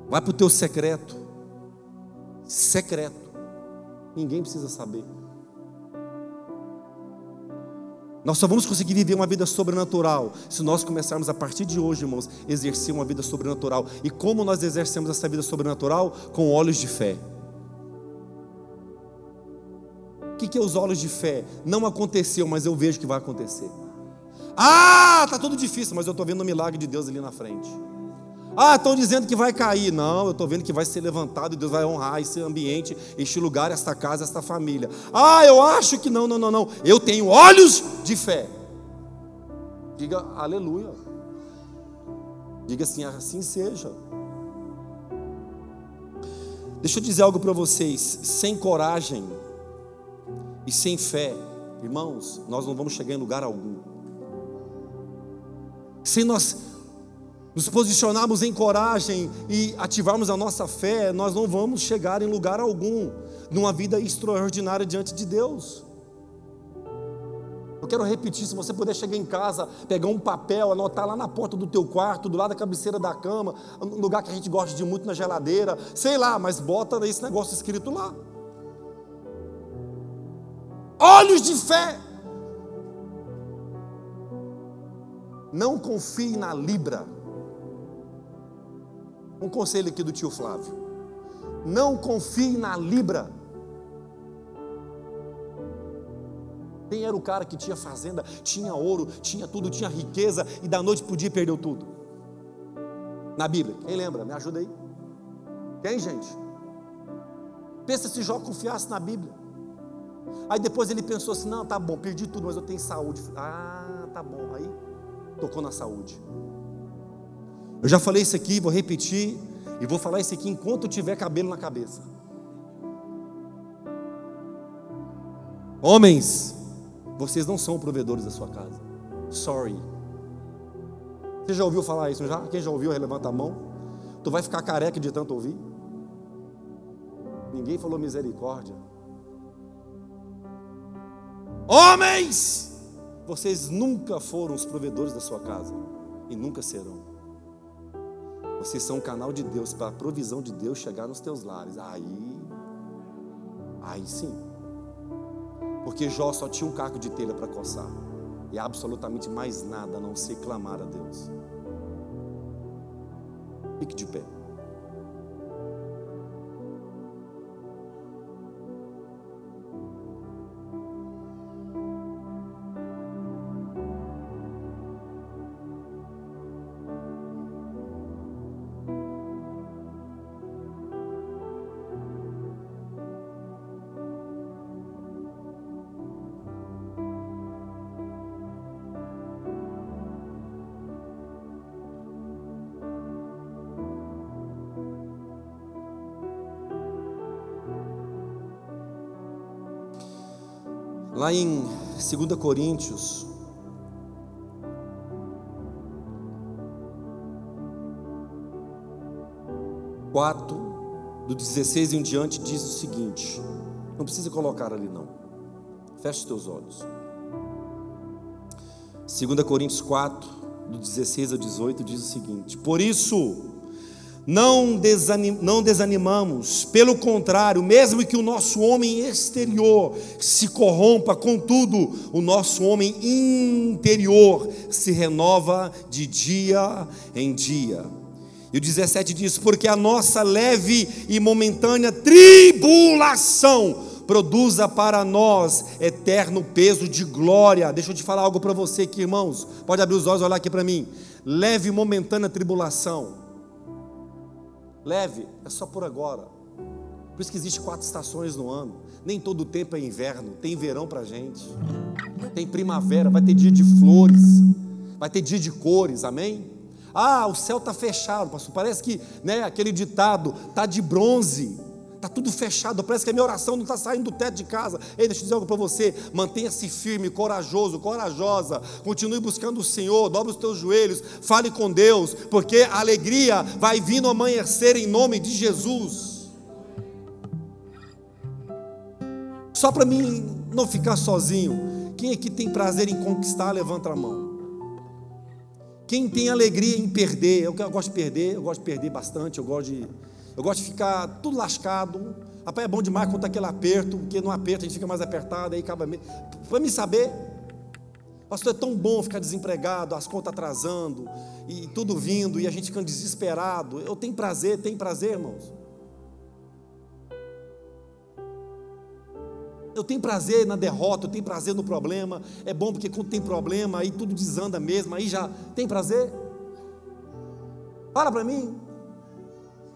Vai para o teu secreto. Secreto. Ninguém precisa saber. Nós só vamos conseguir viver uma vida sobrenatural se nós começarmos a partir de hoje, irmãos, exercer uma vida sobrenatural. E como nós exercemos essa vida sobrenatural? Com olhos de fé. O que é os olhos de fé? Não aconteceu, mas eu vejo que vai acontecer. Ah, tá tudo difícil, mas eu estou vendo o milagre de Deus ali na frente. Ah, estão dizendo que vai cair. Não, eu estou vendo que vai ser levantado e Deus vai honrar esse ambiente, este lugar, esta casa, esta família. Ah, eu acho que não, não, não, não. Eu tenho olhos de fé. Diga aleluia. Diga assim, assim seja. Deixa eu dizer algo para vocês. Sem coragem e sem fé, irmãos, nós não vamos chegar em lugar algum. Sem nós nos posicionarmos em coragem e ativarmos a nossa fé, nós não vamos chegar em lugar algum numa vida extraordinária diante de Deus. Eu quero repetir, se você puder chegar em casa, pegar um papel, anotar lá na porta do teu quarto, do lado da cabeceira da cama, um lugar que a gente gosta de muito na geladeira, sei lá, mas bota esse negócio escrito lá. Olhos de fé. Não confie na libra um conselho aqui do tio Flávio. Não confie na Libra. Quem era o cara que tinha fazenda, tinha ouro, tinha tudo, tinha riqueza e da noite para o dia perdeu tudo? Na Bíblia. Quem lembra? Me ajuda aí. Quem, gente? Pensa se Jó confiasse na Bíblia. Aí depois ele pensou assim: não, tá bom, perdi tudo, mas eu tenho saúde. Ah, tá bom. Aí tocou na saúde. Eu já falei isso aqui, vou repetir, e vou falar isso aqui enquanto tiver cabelo na cabeça. Homens, vocês não são provedores da sua casa. Sorry. Você já ouviu falar isso já? Quem já ouviu, levanta a mão. Tu vai ficar careca de tanto ouvir? Ninguém falou misericórdia. Homens, vocês nunca foram os provedores da sua casa e nunca serão. Vocês são um canal de Deus para a provisão de Deus chegar nos teus lares. Aí, aí sim. Porque Jó só tinha um caco de telha para coçar. E absolutamente mais nada a não ser clamar a Deus. Fique de pé. Em 2 Coríntios, quatro, do 16 em diante, diz o seguinte: não precisa colocar ali não, feche teus olhos. 2 Coríntios 4, do 16 ao 18, diz o seguinte: Por isso, não, desanim, não desanimamos, pelo contrário, mesmo que o nosso homem exterior se corrompa, contudo, o nosso homem interior se renova de dia em dia. E o 17 diz: Porque a nossa leve e momentânea tribulação produza para nós eterno peso de glória. Deixa eu te falar algo para você aqui, irmãos. Pode abrir os olhos e olhar aqui para mim. Leve e momentânea tribulação Leve, é só por agora. Por isso que existe quatro estações no ano. Nem todo tempo é inverno, tem verão para gente. Tem primavera, vai ter dia de flores, vai ter dia de cores, amém? Ah, o céu está fechado, pastor. Parece que né, aquele ditado está de bronze. Está tudo fechado, parece que a minha oração não está saindo do teto de casa. Ei, deixa eu dizer algo para você: mantenha-se firme, corajoso, corajosa. Continue buscando o Senhor, dobre os teus joelhos, fale com Deus, porque a alegria vai vir no amanhecer em nome de Jesus. Só para mim não ficar sozinho, quem aqui tem prazer em conquistar, levanta a mão. Quem tem alegria em perder, eu, eu gosto de perder, eu gosto de perder bastante, eu gosto de eu gosto de ficar tudo lascado. Rapaz, é bom demais quando está aquele aperto, porque no aperto a gente fica mais apertado, aí acaba. Para me saber, pastor, é tão bom ficar desempregado, as contas atrasando, e tudo vindo, e a gente ficando desesperado. Eu tenho prazer, tem prazer, irmãos. Eu tenho prazer na derrota, eu tenho prazer no problema. É bom porque quando tem problema, aí tudo desanda mesmo, aí já tem prazer. Fala para mim.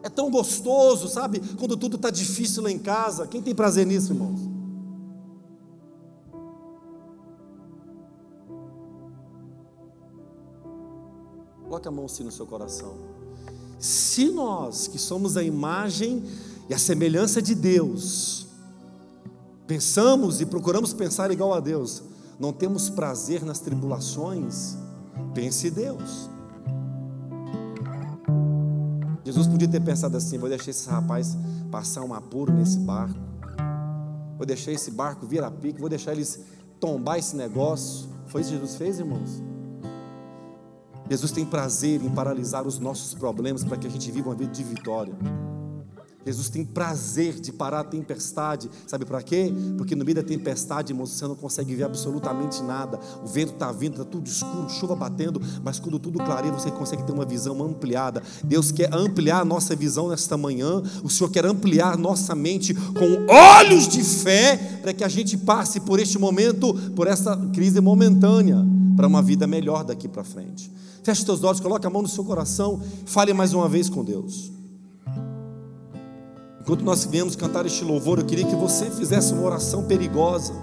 É tão gostoso, sabe? Quando tudo está difícil lá em casa. Quem tem prazer nisso, irmãos? Coloque a mão assim no seu coração. Se nós, que somos a imagem e a semelhança de Deus, pensamos e procuramos pensar igual a Deus, não temos prazer nas tribulações, pense Deus. Jesus podia ter pensado assim: vou deixar esse rapaz passar um apuro nesse barco, vou deixar esse barco vir a pique, vou deixar eles tombar esse negócio. Foi isso que Jesus fez, irmãos? Jesus tem prazer em paralisar os nossos problemas para que a gente viva uma vida de vitória. Jesus tem prazer de parar a tempestade. Sabe para quê? Porque no meio da tempestade, irmão, você não consegue ver absolutamente nada. O vento está vindo, está tudo escuro, chuva batendo, mas quando tudo clareia, você consegue ter uma visão ampliada. Deus quer ampliar a nossa visão nesta manhã. O Senhor quer ampliar nossa mente com olhos de fé para que a gente passe por este momento, por essa crise momentânea, para uma vida melhor daqui para frente. Feche os teus olhos, coloque a mão no seu coração, fale mais uma vez com Deus. Enquanto nós viemos cantar este louvor, eu queria que você fizesse uma oração perigosa.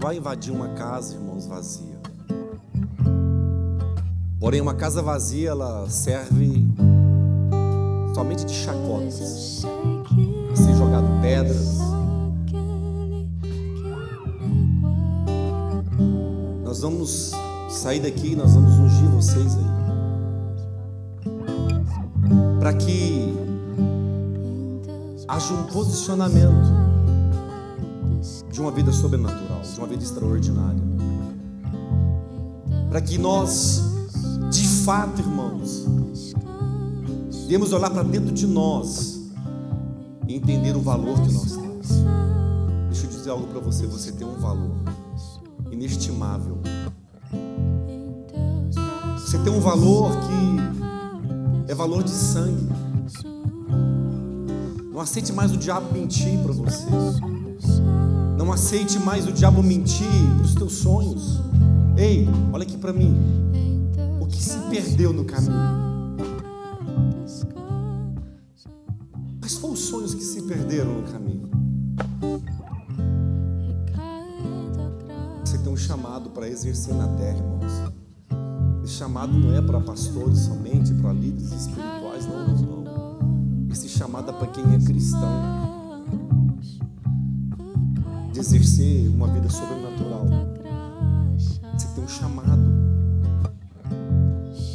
Vai invadir uma casa, irmãos, vazia. Porém, uma casa vazia ela serve somente de chacotas, assim jogado pedras. Nós vamos sair daqui, nós vamos ungir vocês aí, para que haja um posicionamento de uma vida sobrenatural, de uma vida extraordinária, para que nós, de fato, irmãos, Devemos olhar para dentro de nós e entender o valor que nós temos. Deixa eu dizer algo para você: você tem um valor inestimável. Você tem um valor que é valor de sangue. Não aceite mais o diabo mentir para você. Não aceite mais o diabo mentir para os teus sonhos. Ei, olha aqui para mim. O que se perdeu no caminho? perderam no caminho. Você tem um chamado para exercer na terra, irmãos. Esse chamado não é para pastores somente, para líderes espirituais, não, não. Esse chamado é para quem é cristão. Exercer uma vida sobrenatural. Você tem um chamado.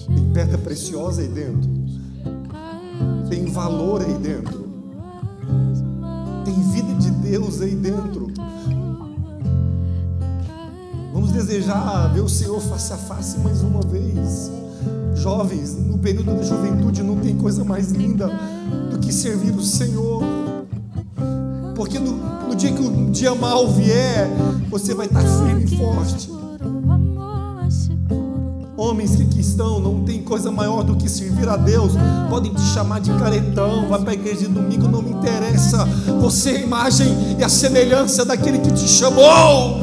Tem pedra preciosa aí dentro. Tem valor aí dentro. Tem vida de Deus aí dentro. Vamos desejar ver o Senhor face a face mais uma vez. Jovens, no período da juventude não tem coisa mais linda do que servir o Senhor. Porque no, no dia que o dia mal vier, você vai estar firme e forte. Homens que aqui estão, não tem coisa maior do que servir a Deus. Podem te chamar de caretão, vai para a igreja de domingo, não me interessa. Você é a imagem e a semelhança daquele que te chamou.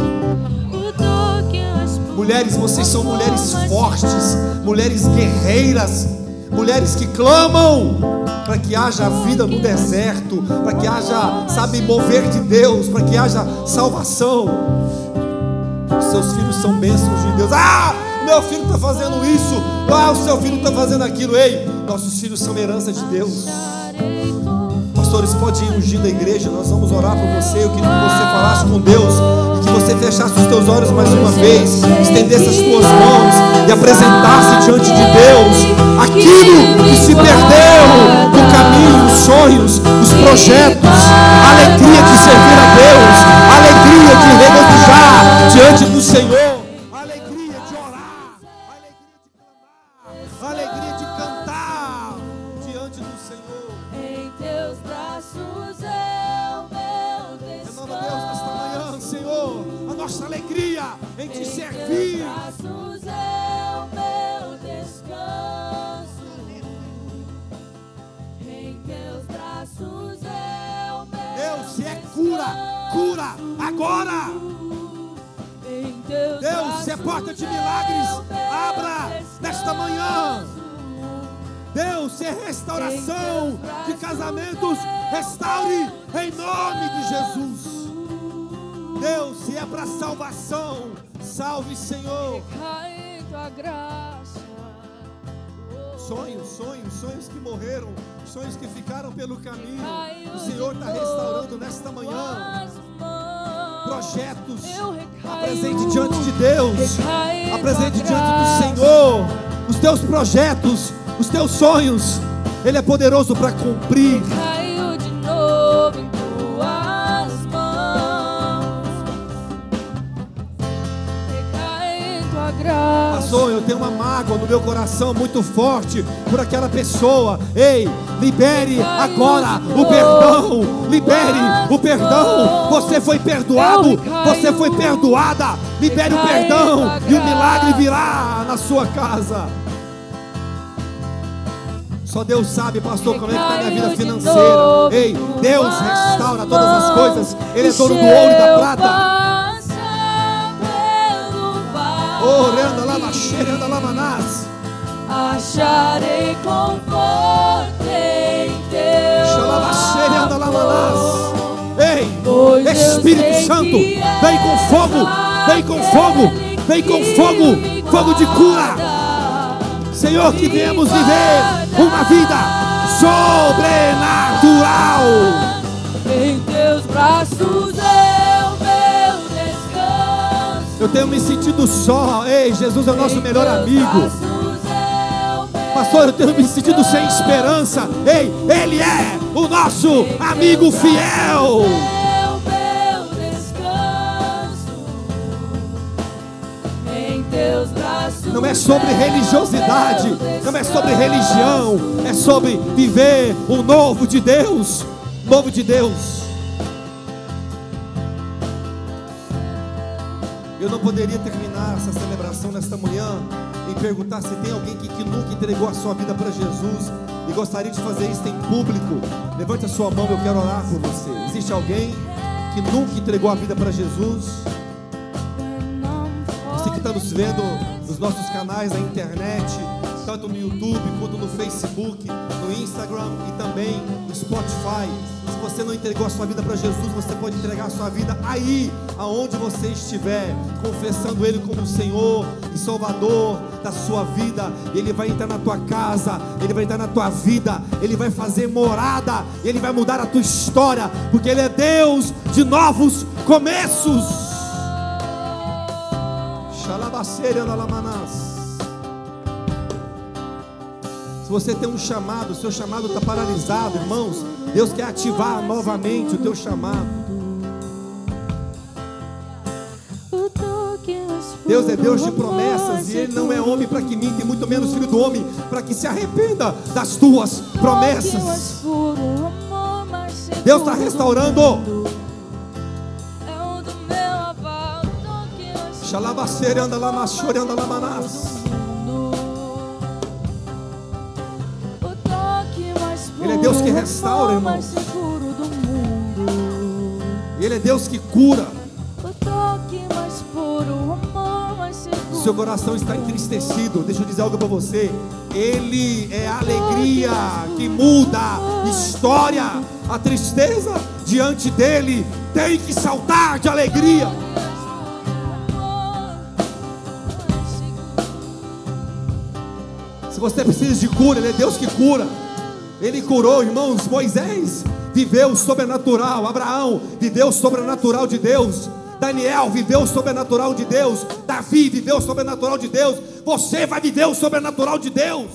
Mulheres, vocês são mulheres fortes, mulheres guerreiras, mulheres que clamam para que haja vida no deserto, para que haja, sabe, mover de Deus, para que haja salvação. Seus filhos são bênçãos de Deus. Ah! meu filho está fazendo isso, ah, o seu filho está fazendo aquilo. Ei, nossos filhos são herança de Deus. Pastores, pode ir ungindo a igreja, nós vamos orar por você. Eu queria que você falasse com Deus você fechasse os teus olhos mais uma vez, estendesse as tuas mãos e apresentasse diante de Deus aquilo que se perdeu no caminho, os sonhos, os projetos, a alegria de servir a Deus, a alegria de regozijar diante do Senhor. servir. Em teus braços Deus, é cura, cura agora. Deus, é porta de milagres, abra nesta manhã. Deus, é restauração de casamentos, restaure em nome de Jesus. Deus, se é para salvação, sonhos que ficaram pelo caminho, o Senhor está restaurando nesta manhã. Projetos, apresente diante de Deus, apresente diante do Senhor os teus projetos, os teus sonhos. Ele é poderoso para cumprir. Pastor, eu tenho uma mágoa no meu coração muito forte por aquela pessoa. Ei, libere agora o perdão. Libere o perdão. Você foi perdoado, você foi perdoada. Libere o perdão e o milagre virá na sua casa. Só Deus sabe, pastor, como é que está a minha vida financeira. Ei, Deus restaura todas as coisas. Ele é dono do ouro e da prata. Renda lá, cheira da lamanás. Acharei conforto em da lamanás. Ei, pois Espírito Santo, vem com fogo, vem com fogo, vem com fogo, fogo de cura. Senhor, que viemos viver uma vida sobrenatural. Em teus braços Eu tenho me sentido só. Ei, Jesus é o nosso melhor amigo. Pastor, eu tenho me sentido sem esperança. Ei, Ele é o nosso amigo fiel. Não é sobre religiosidade, não é sobre religião, é sobre viver o novo de Deus. Novo de Deus. Eu não poderia terminar essa celebração nesta manhã em perguntar se tem alguém que, que nunca entregou a sua vida para Jesus e gostaria de fazer isso em público. Levante a sua mão, eu quero orar por você. Existe alguém que nunca entregou a vida para Jesus? Você que está nos vendo nos nossos canais na internet, tanto no YouTube quanto no Facebook, no Instagram e também no Spotify. Se você não entregou a sua vida para Jesus, você pode entregar a sua vida aí, aonde você estiver, confessando Ele como Senhor e Salvador da sua vida. Ele vai entrar na tua casa, Ele vai entrar na tua vida, Ele vai fazer morada, Ele vai mudar a tua história, porque Ele é Deus de novos começos. Xalabaceira lalamanás. Se você tem um chamado, o seu chamado está paralisado, irmãos. Deus quer ativar novamente o teu chamado. Deus é Deus de promessas e Ele não é homem para que minta, e muito menos filho do homem para que se arrependa das tuas promessas. Deus está restaurando. Xalabaceira anda lá, machore anda lá, manás. Deus que restaura, irmãos. Ele é Deus que cura. Seu coração está entristecido. Deixa eu dizer algo para você. Ele é a alegria que muda história. A tristeza diante dele tem que saltar de alegria. Se você precisa de cura, Ele é Deus que cura. Ele curou, irmãos. Moisés viveu o sobrenatural. Abraão viveu o sobrenatural de Deus. Daniel viveu o sobrenatural de Deus. Davi viveu o sobrenatural de Deus. Você vai viver o sobrenatural de Deus.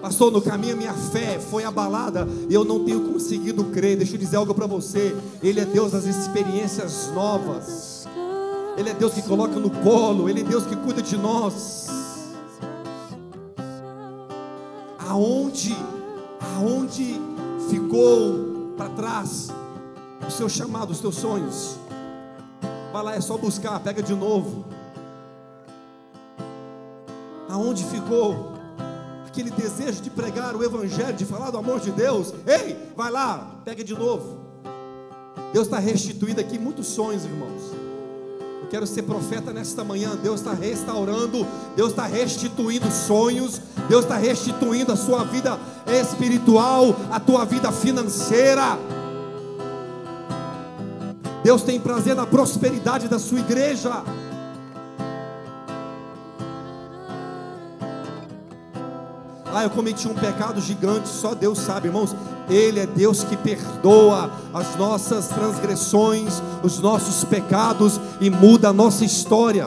Pastor, no caminho minha fé foi abalada e eu não tenho conseguido crer. Deixa eu dizer algo para você. Ele é Deus das experiências novas. Ele é Deus que coloca no colo. Ele é Deus que cuida de nós. Aonde, aonde ficou para trás o seu chamado, os teus sonhos? Vai lá, é só buscar, pega de novo. Aonde ficou aquele desejo de pregar o Evangelho, de falar do amor de Deus? Ei, vai lá, pega de novo. Deus está restituindo aqui muitos sonhos, irmãos. Eu quero ser profeta nesta manhã. Deus está restaurando, Deus está restituindo sonhos, Deus está restituindo a sua vida espiritual, a tua vida financeira. Deus tem prazer na prosperidade da sua igreja. Ah, eu cometi um pecado gigante, só Deus sabe, irmãos. Ele é Deus que perdoa as nossas transgressões, os nossos pecados e muda a nossa história.